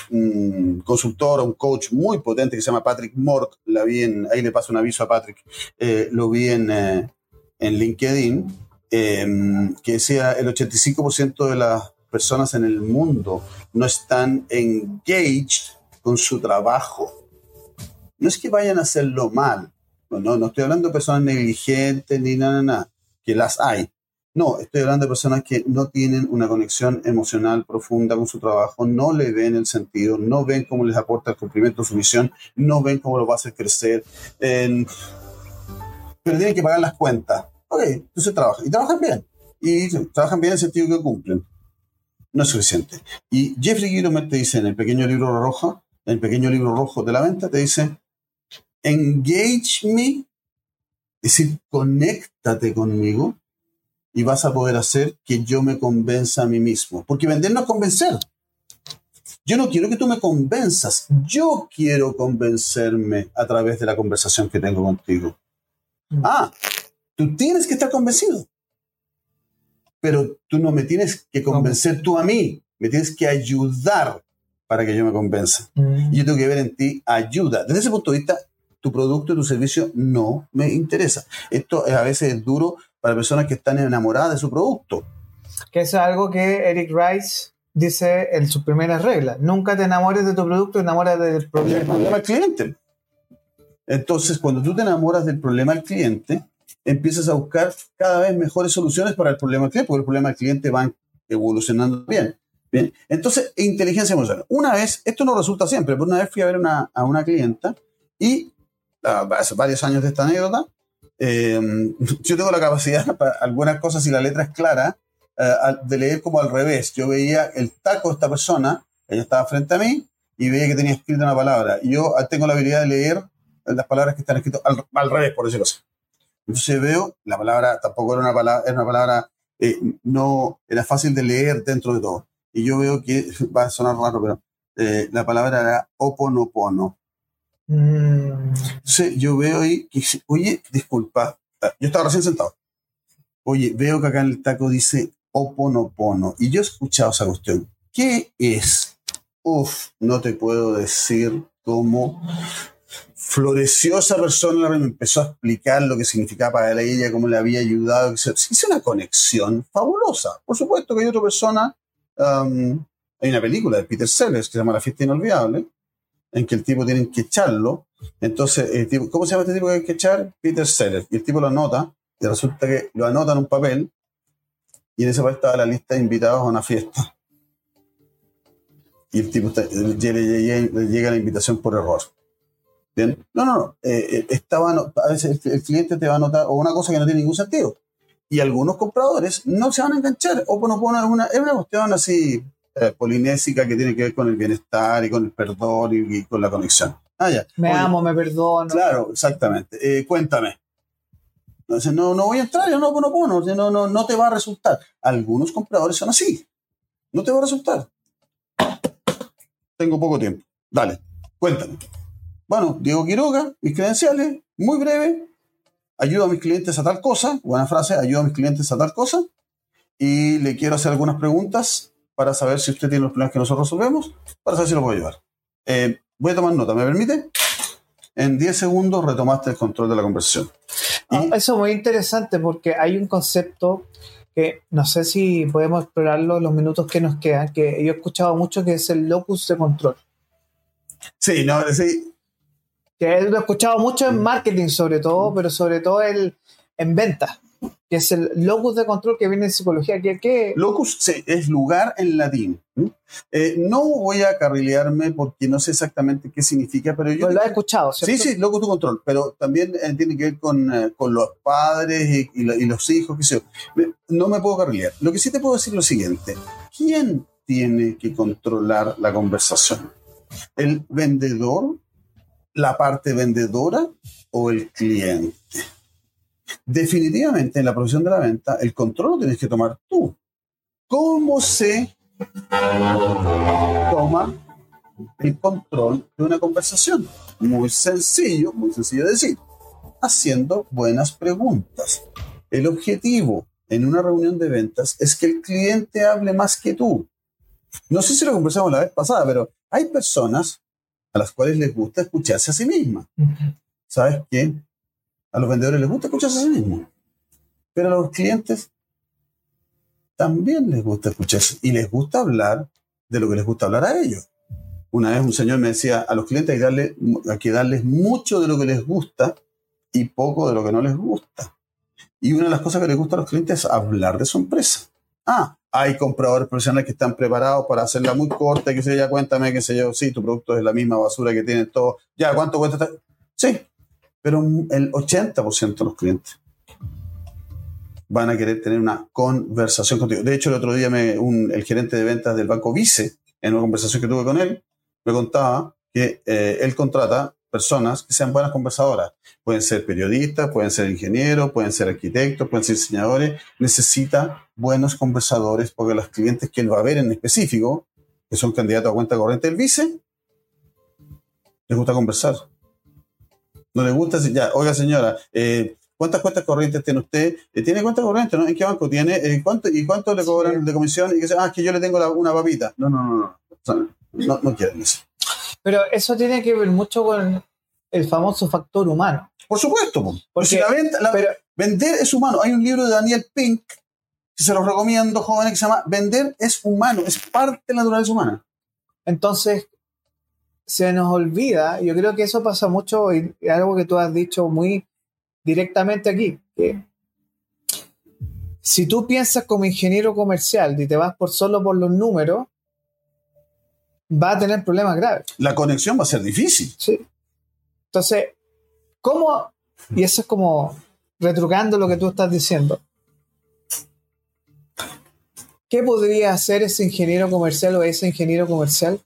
consultor, a un coach muy potente que se llama Patrick Mork, la vi en, ahí le paso un aviso a Patrick, eh, lo vi en, eh, en LinkedIn, que decía el 85% de las personas en el mundo no están engaged con su trabajo. No es que vayan a hacerlo mal. No, no, estoy hablando de personas negligentes ni nada, nada, que las hay. No, estoy hablando de personas que no tienen una conexión emocional profunda con su trabajo, no le ven el sentido, no ven cómo les aporta el cumplimiento de su misión, no ven cómo lo va a hacer crecer. pero tienen que pagar las cuentas. Ok, entonces trabajan. Y trabajan bien. Y trabajan bien en el sentido que cumplen no es suficiente. Y Jeffrey Gilman te dice en el pequeño libro rojo, en el pequeño libro rojo de la venta, te dice, engage me, es decir, conéctate conmigo y vas a poder hacer que yo me convenza a mí mismo. Porque vender no es convencer. Yo no quiero que tú me convenzas, yo quiero convencerme a través de la conversación que tengo contigo. Mm. Ah, tú tienes que estar convencido pero tú no me tienes que convencer tú a mí, me tienes que ayudar para que yo me convenza. Mm. Y yo tengo que ver en ti ayuda. Desde ese punto de vista, tu producto y tu servicio no me interesa. Esto es a veces es duro para personas que están enamoradas de su producto. Que eso es algo que Eric Rice dice en sus primeras reglas. Nunca te enamores de tu producto, enamórate del problema. El problema del cliente. Entonces, cuando tú te enamoras del problema del cliente, empiezas a buscar cada vez mejores soluciones para el problema del cliente, porque el problema del cliente va evolucionando bien. Bien, entonces, inteligencia emocional. Una vez, esto no resulta siempre, pero una vez fui a ver a una clienta y ah, hace varios años de esta anécdota, eh, yo tengo la capacidad para algunas cosas, si la letra es clara, eh, de leer como al revés. Yo veía el taco de esta persona, ella estaba frente a mí, y veía que tenía escrita una palabra. Yo ah, tengo la habilidad de leer las palabras que están escritas al, revés, por decirlo así. Entonces veo, la palabra tampoco era una palabra, era una palabra, eh, no, era fácil de leer dentro de todo. Y yo veo que, va a sonar raro, pero eh, la palabra era oponopono. Mm. Entonces yo veo ahí que oye, disculpa, ah, yo estaba recién sentado. Oye, veo que acá en el taco dice oponopono. Y yo he escuchado esa cuestión. ¿Qué es? Uf, no te puedo decir cómo floreció esa persona, me empezó a explicar lo que significaba para ella, cómo le había ayudado. Hice una conexión fabulosa. Por supuesto que hay otra persona, um, hay una película de Peter Sellers que se llama La fiesta inolvidable, en que el tipo tiene que echarlo. Entonces, el tipo, ¿cómo se llama este tipo que hay que echar? Peter Sellers. Y el tipo lo anota, y resulta que lo anota en un papel, y en ese papel estaba la lista de invitados a una fiesta. Y el tipo le llega la invitación por error. Bien. No, no, no. Eh, eh, estaba, a veces el, cliente te va a notar o una cosa que no tiene ningún sentido. Y algunos compradores no se van a enganchar. O no ponen una, es una cuestión así eh, polinésica que tiene que ver con el bienestar y con el perdón y, con la conexión. Ah, ya. Me amo, me perdono. Claro, exactamente. cuéntame. Entonces, no, no voy a entrar, yo no, no, no, no, no, no te va a resultar. Algunos compradores son así. No te va a resultar. Tengo poco tiempo. Dale, cuéntame. Bueno, Diego Quiroga, mis credenciales, muy breve, ayudo a mis clientes a tal cosa, buena frase, ayudo a mis clientes a tal cosa, y le quiero hacer algunas preguntas para saber si usted tiene los problemas que nosotros resolvemos, para saber si lo puedo ayudar. Eh, voy a tomar nota, ¿me permite? En 10 segundos retomaste el control de la conversación. Ah, eso es muy interesante porque hay un concepto que no sé si podemos explorarlo en los minutos que nos quedan, que yo he escuchado mucho que es el locus de control. Sí, no, sí, que lo he escuchado mucho en marketing sobre todo, pero sobre todo el, en ventas, que es el locus de control que viene en psicología. que Locus sí, es lugar en latín. Eh, no voy a carrilearme porque no sé exactamente qué significa, pero yo... lo he escuchado, ¿cierto? Sí, sí, locus de control, pero también eh, tiene que ver con, eh, con los padres y, los hijos, qué sé yo. No me puedo carrilear. Lo que sí te puedo decir es lo siguiente. ¿Quién tiene que controlar la conversación? ¿El vendedor la parte vendedora o el cliente. Definitivamente en la profesión de la venta el control lo tienes que tomar tú. ¿Cómo se toma el control de una conversación? Muy sencillo, muy sencillo de decir, haciendo buenas preguntas. El objetivo en una reunión de ventas es que el cliente hable más que tú. No sé si lo conversamos la vez pasada, pero hay personas a las cuales les gusta escucharse a sí misma. ¿Sabes qué? A los vendedores les gusta escucharse a sí mismos. Pero a los clientes también les gusta escucharse y les gusta hablar de lo que les gusta hablar a ellos. Una vez un señor me decía, a los clientes hay, darle, hay que darles mucho de lo que les gusta y poco de lo que no les gusta. Y una de las cosas que les gusta a los clientes es hablar de su empresa. Ah, hay compradores profesionales que están preparados para hacerla muy corta, que se ya cuéntame, que sé yo, sí, tu producto es la misma basura que tienen todos. Ya, ¿cuánto cuesta? Sí, pero el 80% de los clientes van a querer tener una conversación contigo. De hecho, el otro día me, el gerente de ventas del Banco Vice, en una conversación que tuve con él, me contaba que eh, él contrata personas que sean buenas conversadoras. Pueden ser periodistas, pueden ser ingenieros, pueden ser arquitectos, pueden ser diseñadores. Necesita buenos conversadores porque los clientes que él va a ver en específico, que son candidatos a cuenta corriente del vice, les gusta conversar. No les gusta decir, ya, oiga señora, eh, ¿cuántas cuentas corrientes tiene usted? Eh, ¿Tiene cuentas corrientes? ¿no? ¿En qué banco tiene? Eh, ¿cuánto, ¿Y cuánto le cobran de comisión? Y que ah, es que yo le tengo una papita. No, no, no, no. No, no quieren eso. Pero eso tiene que ver mucho con el famoso factor humano. Por supuesto, porque la venta, vender es humano. Hay un libro de Daniel Pink que se lo recomiendo, jóvenes, que se llama Vender es humano, es parte de la naturaleza humana. Entonces, se nos olvida, yo creo que eso pasa mucho y algo que tú has dicho muy directamente aquí, que si tú piensas como ingeniero comercial y te vas por solo por los números, va a tener problemas graves. La conexión va a ser difícil. Sí. Entonces, ¿cómo? Y eso es como retrucando lo que tú estás diciendo. ¿Qué podría hacer ese ingeniero comercial o ese ingeniero comercial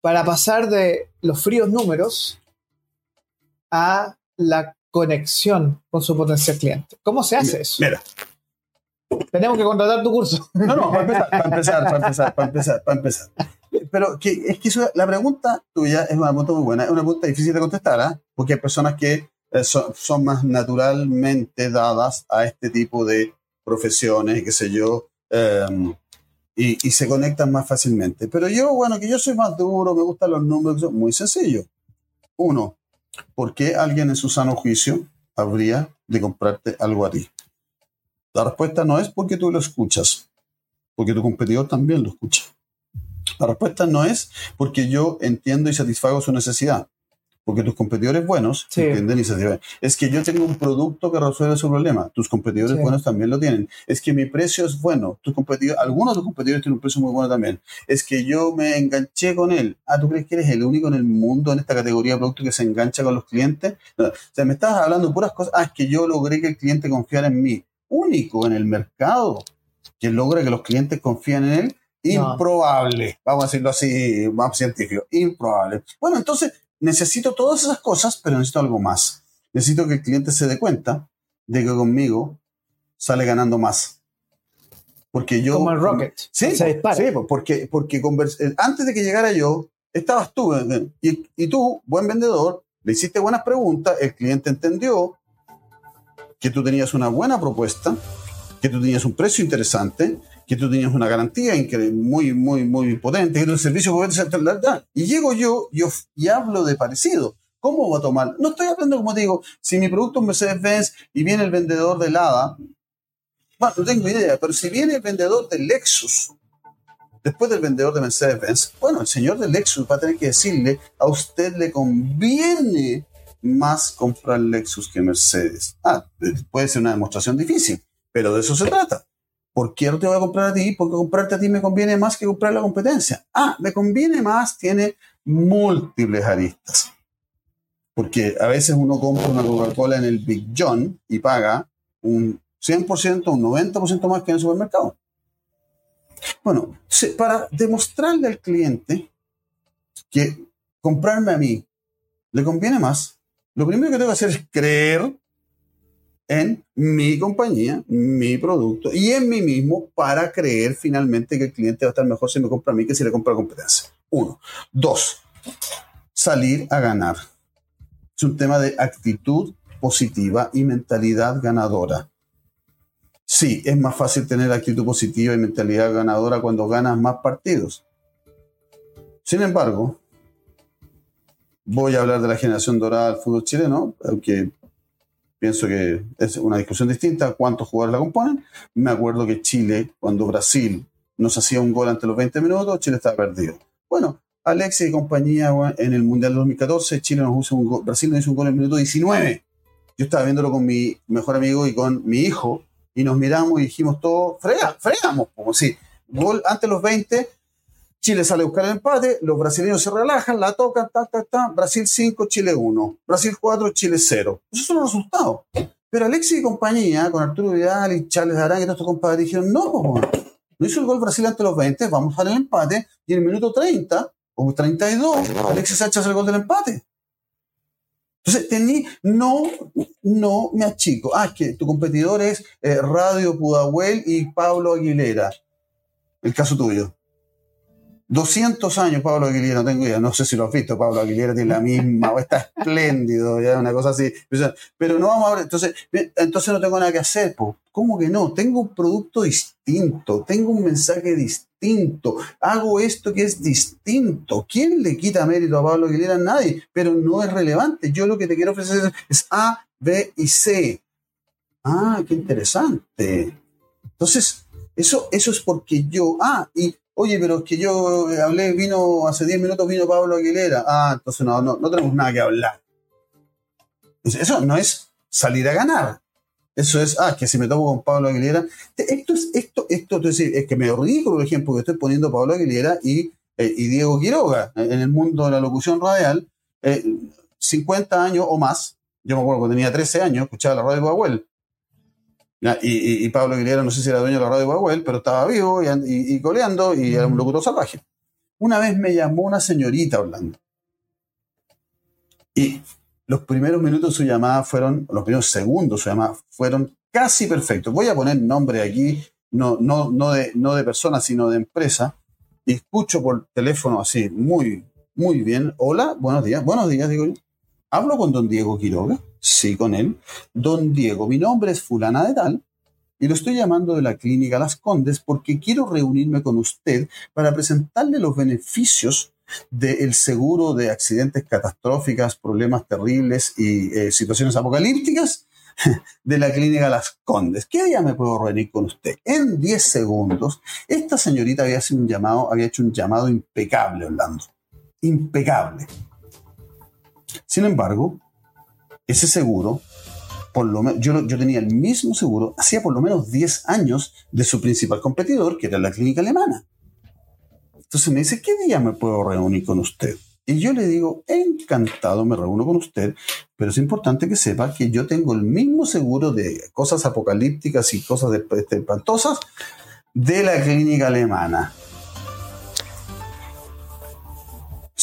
para pasar de los fríos números a la conexión con su potencial cliente? ¿Cómo se hace eso? Mira. Tenemos que contratar tu curso. No, no, para empezar, para empezar, para empezar, para empezar, para empezar. Pero que, es que la pregunta tuya es una pregunta muy buena, es una pregunta difícil de contestar, ¿ah? porque hay personas que eh, son, más naturalmente dadas a este tipo de profesiones, qué sé yo, em, y, y, se conectan más fácilmente. Pero yo, bueno, que yo soy más duro, me gustan los números, muy sencillo. Uno, ¿por qué alguien en su sano juicio habría de comprarte algo a ti? La respuesta no es porque tú lo escuchas, porque tu competidor también lo escucha. La respuesta no es porque yo entiendo y satisfago su necesidad, porque tus competidores buenos entienden y satisfagan. Es que yo tengo un producto que resuelve su problema, tus competidores buenos también lo tienen. Es que mi precio es bueno, tus competidores, algunos de tus competidores tienen un precio muy bueno también. Es que yo me enganché con él. Ah, ¿tú crees que eres el único en el mundo en esta categoría de producto que se engancha con los clientes? O sea, me estás hablando de puras cosas. Ah, es que yo logré que el cliente confiara en mí. Único en el mercado que logra que los clientes confíen en él Improbable, vamos a decirlo así, más científico, improbable. Bueno, entonces necesito todas esas cosas, pero necesito algo más. Necesito que el cliente se dé cuenta de que conmigo sale ganando más. Porque yo... Como el Rocket. Sí, sí porque, porque eh, antes de que llegara yo, estabas tú, eh, y, y tú, buen vendedor, le hiciste buenas preguntas, el cliente entendió que tú tenías una buena propuesta, que tú tenías un precio interesante, que tú tenías una garantía muy, muy, muy potente, que tu servicio Y llego yo yo y hablo de parecido. ¿Cómo va a tomar? No estoy hablando, como digo, si mi producto es Mercedes-Benz y viene el vendedor de Lada, bueno, no tengo idea, pero si viene el vendedor de Lexus, después del vendedor de Mercedes-Benz, bueno, el señor de Lexus va a tener que decirle, a usted le conviene más comprar Lexus que Mercedes. Ah, puede ser una demostración difícil, pero de eso se trata. ¿Por qué no te voy a comprar a ti? Porque comprarte a ti me conviene más que comprar la competencia. Ah, me conviene más, tiene múltiples aristas. Porque a veces uno compra una Coca-Cola en el Big John y paga un 100%, un 90% más que en el supermercado. Bueno, para demostrarle al cliente que comprarme a mí le conviene más, lo primero que tengo que hacer es creer en mi compañía, mi producto y en mí mismo para creer finalmente que el cliente va a estar mejor si me compra a mí que si le compra a la competencia. Uno. Dos, salir a ganar. Es un tema de actitud positiva y mentalidad ganadora. Sí, es más fácil tener actitud positiva y mentalidad ganadora cuando ganas más partidos. Sin embargo, voy a hablar de la generación dorada del fútbol chileno, aunque pienso que es una discusión distinta, cuántos jugadores la componen. Me acuerdo que Chile, cuando Brasil nos hacía un gol ante los 20 minutos, Chile estaba perdido. Bueno, Alexis y compañía en el Mundial de 2014, Chile nos hizo un gol, Brasil nos hizo un gol en el minuto 19. Yo estaba viéndolo con mi mejor amigo y con mi hijo y nos miramos y dijimos todo, frega, fregamos, como si gol antes de los 20, Chile sale a buscar el empate, los brasileños se relajan, la tocan, ta, ta, ta, Brasil 5, Chile 1, Brasil 4, Chile 0. Esos son los resultados. Pero Alexis y compañía, con Arturo Vidal y Charles Arán y todos estos compadres, dijeron, no, no hizo el gol Brasil ante los 20, vamos a dar el empate, y en el minuto 30 o 32, Alexis Sánchez hace el gol del empate. Entonces, tení, no, no me achico. Ah, es que tu competidor es eh, Radio Pudahuel y Pablo Aguilera. El caso tuyo 200 años Pablo Aguilera, no tengo idea, no sé si lo has visto, Pablo Aguilera tiene la misma, o está espléndido, ya una cosa así. Pero no vamos a ver, entonces, entonces no tengo nada que hacer, ¿cómo que no? Tengo un producto distinto, tengo un mensaje distinto, hago esto que es distinto. ¿Quién le quita mérito a Pablo Aguilera? Nadie, pero no es relevante. Yo lo que te quiero ofrecer es A, B y C. Ah, qué interesante. Entonces, eso, eso es porque yo, ah, y Oye, pero es que yo eh, hablé, vino hace 10 minutos, vino Pablo Aguilera. Ah, entonces no, no, no tenemos nada que hablar. Eso no es salir a ganar. Eso es, ah, que si me tomo con Pablo Aguilera. Esto es, esto, esto, es decir, es que me ridículo por ejemplo, que estoy poniendo Pablo Aguilera y, eh, y Diego Quiroga en el mundo de la locución radial. 50 eh, años o más. Yo me acuerdo cuando tenía 13 años, escuchaba la radio de Bahuel. Y, Pablo Aguilera, no sé si era dueño de la radio Bahuel, pero estaba vivo y, coleando y era un locutor salvaje. Una vez me llamó una señorita hablando. Y los primeros minutos de su llamada fueron, los primeros segundos de su llamada fueron casi perfectos. Voy a poner nombre aquí, no, no, no, de, no de persona, sino de empresa. Y escucho por teléfono así, muy, muy bien. Hola, buenos días. Buenos días, digo yo. Hablo con don Diego Quiroga. Sí, con él. Don Diego, mi nombre es fulana de tal y lo estoy llamando de la clínica Las Condes porque quiero reunirme con usted para presentarle los beneficios del seguro de accidentes catastróficos, problemas terribles y eh, situaciones apocalípticas de la clínica Las Condes. ¿Qué día me puedo reunir con usted? En 10 segundos, esta señorita había, un llamado, había hecho un llamado impecable, Orlando. Impecable. Sin embargo, ese seguro, por lo menos, yo, yo tenía el mismo seguro, hacía por lo menos 10 años de su principal competidor, que era la clínica alemana. Entonces me dice, ¿qué día me puedo reunir con usted? Y yo le digo, encantado, me reúno con usted, pero es importante que sepa que yo tengo el mismo seguro de cosas apocalípticas y cosas de espantosas de la clínica alemana.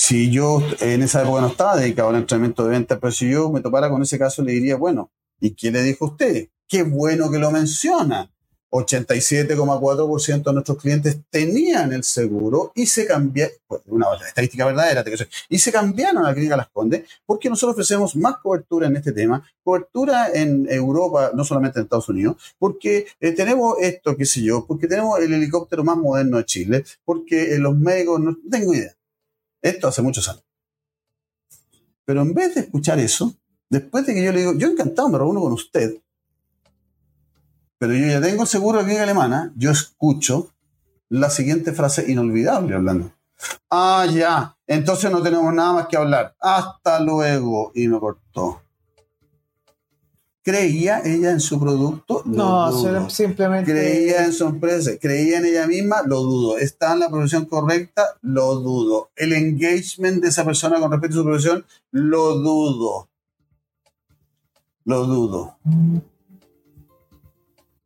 Si yo en esa época no estaba dedicado al entrenamiento de ventas, pero si yo me topara con ese caso, le diría, bueno, ¿y qué le dijo usted? Qué bueno que lo menciona. 87,4% de nuestros clientes tenían el seguro y se cambiaron, pues, una estadística verdadera, y se cambiaron a la clínica Las Condes porque nosotros ofrecemos más cobertura en este tema, cobertura en Europa, no solamente en Estados Unidos, porque eh, tenemos esto, qué sé yo, porque tenemos el helicóptero más moderno de Chile, porque eh, los médicos, no tengo idea. Esto hace muchos años. Pero en vez de escuchar eso, después de que yo le digo, yo encantado me reúno con usted, pero yo ya tengo seguro aquí en alemana, yo escucho la siguiente frase inolvidable hablando. Ah, ya, entonces no tenemos nada más que hablar. Hasta luego. Y me cortó. ¿Creía ella en su producto? no, simplemente. ¿Creía en su empresa? ¿Creía en ella misma? Lo dudo. ¿Está en la profesión correcta? Lo dudo. ¿El engagement de esa persona con respecto a su profesión? Lo dudo. Lo dudo.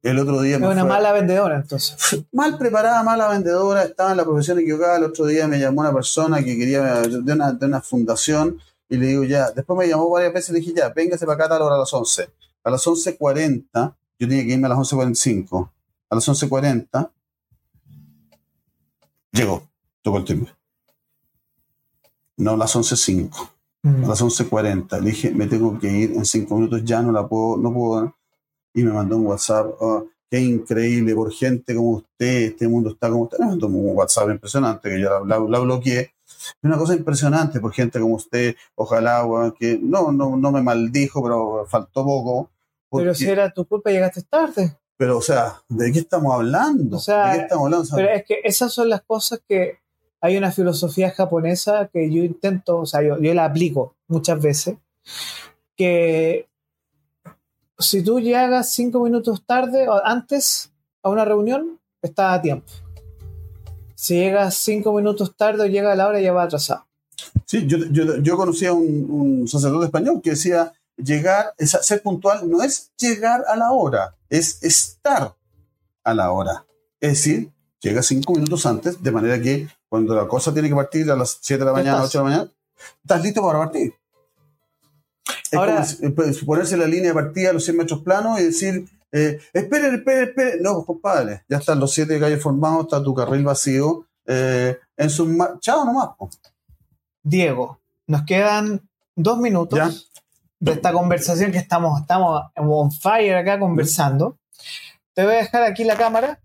El otro día me. una mala vendedora, entonces. Mal preparada, mala vendedora, estaba en la profesión equivocada. El otro día me llamó una persona que quería de una, de una fundación y le digo ya. Después me llamó varias veces y le dije ya, véngase para acá a tal hora a las 11 a las 11.40, yo tenía que irme a las 11.45. A las 11.40 llegó, tocó el timbre. No, a las 11.05. A las 11.40. Le dije, me tengo que ir en 5 minutos, ya no la puedo, no puedo. Y me mandó un WhatsApp. Oh, qué increíble, por gente como usted, este mundo está como usted. Me mandó un WhatsApp impresionante que yo la, la, bloqueé. Una cosa impresionante por gente como usted, ojalá, que no, no, no me maldijo, pero faltó poco. Pero si era tu culpa, llegaste tarde. Pero, o sea, ¿de qué estamos hablando? ¿De qué estamos hablando? Pero es que esas son las cosas que hay una filosofía japonesa que yo intento, o sea, yo, yo la aplico muchas veces, que si tú llegas cinco minutos tarde o antes a una reunión, está a tiempo. Si llegas cinco minutos tarde o llega a la hora, ya va atrasado. Sí, yo, yo, yo conocí a un, un sacerdote español que decía, llegar, ser puntual no es llegar a la hora, es estar a la hora. Es decir, llega cinco minutos antes, de manera que cuando la cosa tiene que partir a las 7 de la mañana, 8 de la mañana, estás listo para partir. Ahora, es ponerse la línea de partida a los 100 metros planos y decir, eh, esperen, esperen, esperen. No, compadre, ya están los siete calles formados, está tu carril vacío, eh, en su... Chao nomás. Diego, nos quedan dos minutos de esta conversación que estamos, estamos on fire acá conversando. Te voy a dejar aquí la cámara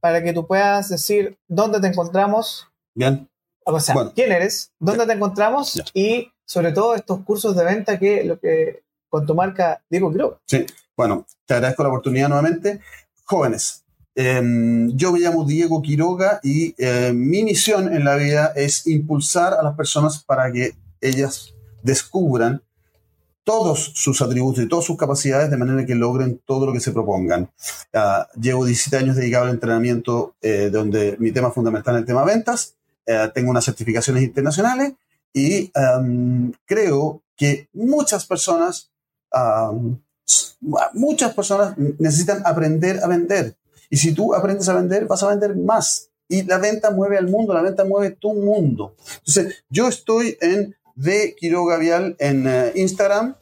para que tú puedas decir dónde te encontramos. Bien. O sea, quién eres, dónde te encontramos y sobre todo estos cursos de venta que lo que con tu marca Diego Quiroga. Sí, bueno, te agradezco la oportunidad nuevamente. Jóvenes, em, yo me llamo Diego Quiroga y eh, mi misión en la vida es impulsar a las personas para que ellas descubran todos sus atributos y todas sus capacidades de manera que logren todo lo que se propongan. Ah, llevo 17 años dedicado al entrenamiento, eh, donde mi tema fundamental es el tema ventas. Eh, tengo unas certificaciones internacionales y creo que muchas personas, muchas personas necesitan aprender a vender. Y si tú aprendes a vender, vas a vender más. Y la venta mueve al mundo, la venta mueve tu mundo. Entonces, yo estoy en de Quiroga Vial en eh, Instagram.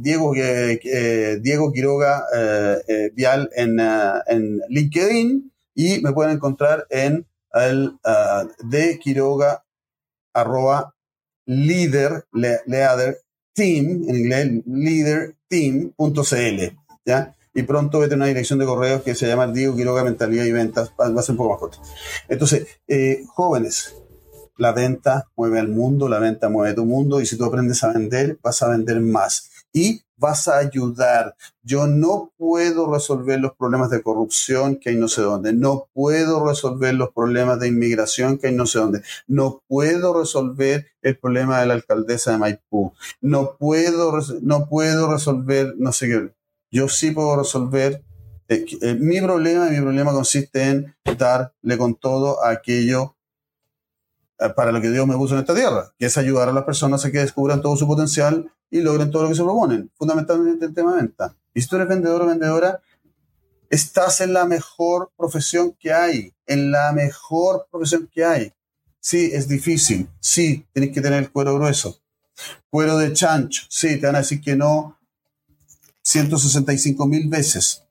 Diego, eh, Diego Quiroga eh, Vial en, en, LinkedIn y me pueden encontrar en el de Quiroga arroba leader, leader team, en inglés leaderteam.cl, ¿ya? Y pronto voy a una dirección de correos que se llama Diego Quiroga Mentalidad y Ventas, va a ser un poco más corto. Entonces, jóvenes, la venta mueve al mundo, la venta mueve tu mundo y si tú aprendes a vender, vas a vender más y vas a ayudar. Yo no puedo resolver los problemas de corrupción que hay no sé dónde, no puedo resolver los problemas de inmigración que hay no sé dónde, no puedo resolver el problema de la alcaldesa de Maipú, no puedo, no puedo resolver, no sé qué, yo sí puedo resolver eh, eh, mi problema, mi problema consiste en darle con todo a aquello para lo que Dios me puso en esta tierra, que es ayudar a las personas a que descubran todo su potencial y logren todo lo que se proponen, fundamentalmente el tema de venta. Y si tú eres vendedor o vendedora, estás en la mejor profesión que hay, en la mejor profesión que hay. Sí, es difícil, sí, tienes que tener el cuero grueso. Cuero de chancho, sí, te van a decir que no 165 mil veces,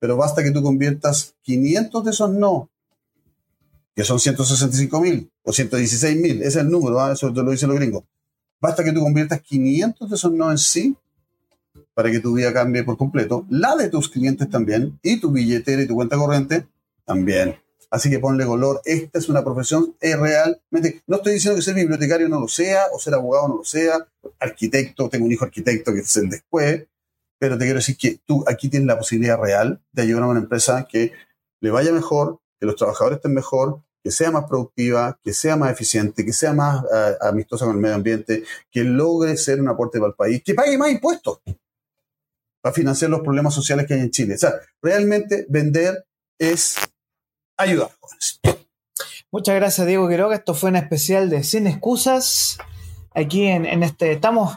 pero basta que tú conviertas 500 de esos no que son 165 mil o 116 mil, ese es el número, ¿ah? eso lo dicen los gringos. Basta que tú conviertas 500 de esos no en sí para que tu vida cambie por completo, la de tus clientes también, y tu billetera y tu cuenta corriente también. Así que ponle color, esta es una profesión es realmente, no estoy diciendo que ser bibliotecario no lo sea, o ser abogado no lo sea, arquitecto, tengo un hijo arquitecto que es el después, pero te quiero decir que tú aquí tienes la posibilidad real de ayudar a una empresa que le vaya mejor, que los trabajadores estén mejor, que sea más productiva, que sea más eficiente, que sea más uh, amistosa con el medio ambiente, que logre ser un aporte para el país, que pague más impuestos para financiar los problemas sociales que hay en Chile. O sea, realmente vender es ayudar. Muchas gracias, Diego Quiroga. Esto fue un especial de Sin Excusas. Aquí en, en este, estamos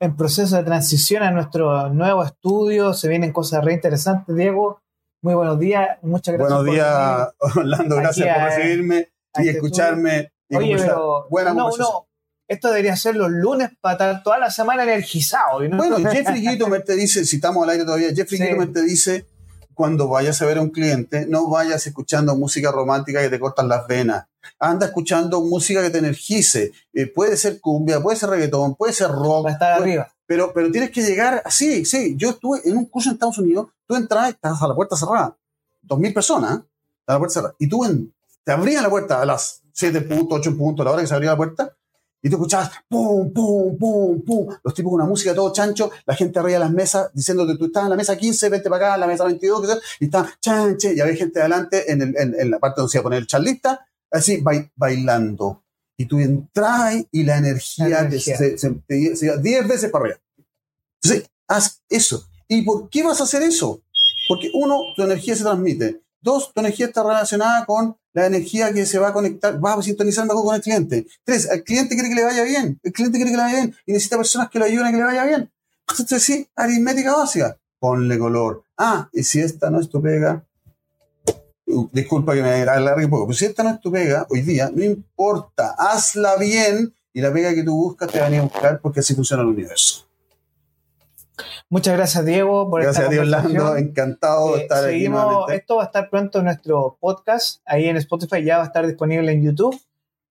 en proceso de transición a nuestro nuevo estudio. Se vienen cosas re interesantes, Diego. Muy buenos días, muchas gracias. Buenos días, Orlando, gracias por recibirme y escucharme. Oye, pero buena no, no, esto debería ser los lunes para estar toda la semana energizado. Bueno, Jeffrey Gitomer te dice, si estamos al aire todavía, Jeffrey sí. te dice, cuando vayas a ver a un cliente, no vayas escuchando música romántica que te cortan las venas. Anda escuchando música que te energice. Eh, puede ser cumbia, puede ser reggaetón, puede ser rock. Va a estar arriba. Pero, pero tienes que llegar así, sí. Yo estuve en un curso en Estados Unidos, tú entras, estás a la puerta cerrada. Dos mil personas, ¿eh? a la puerta cerrada. Y tú te abrían la puerta a las 7 puntos, 8 puntos, la hora que se abría la puerta, y tú escuchabas pum, pum, pum, pum, los tipos con una música todo chancho, la gente arriba de las mesas diciendo que tú estás en la mesa 15, vete para acá, en la mesa 22, que sea, y está chanche, y había gente adelante en, el, en, en, la parte donde se iba a poner el charlista, así bailando y tú entras y la energía, Se, se, se, 10 veces para arriba. Entonces, haz eso. ¿Y por qué vas a hacer eso? Porque uno, tu energía se transmite. Dos, tu energía está relacionada con la energía que se va a conectar, va a sintonizar mejor con el cliente. Tres, el cliente quiere que le vaya bien. El cliente quiere que le vaya bien y necesita personas que lo ayuden a que le vaya bien. Entonces, sí, aritmética básica. Ponle color. Ah, y si esta no es tu pega, disculpa que me alargue un poco, pero si esta no es tu pega hoy día, no importa, hazla bien y la pega que tú buscas te va a buscar porque así funciona el universo. Muchas gracias, Diego, por Gracias a Dios, Orlando. Encantado de eh, estar seguimos, aquí. Esto va a estar pronto en nuestro podcast. Ahí en Spotify ya va a estar disponible en YouTube.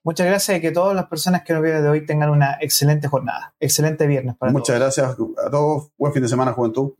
Muchas gracias y que todas las personas que nos vieron de hoy tengan una excelente jornada. Excelente viernes para Muchas gracias a todos. Buen fin de semana, Juventud.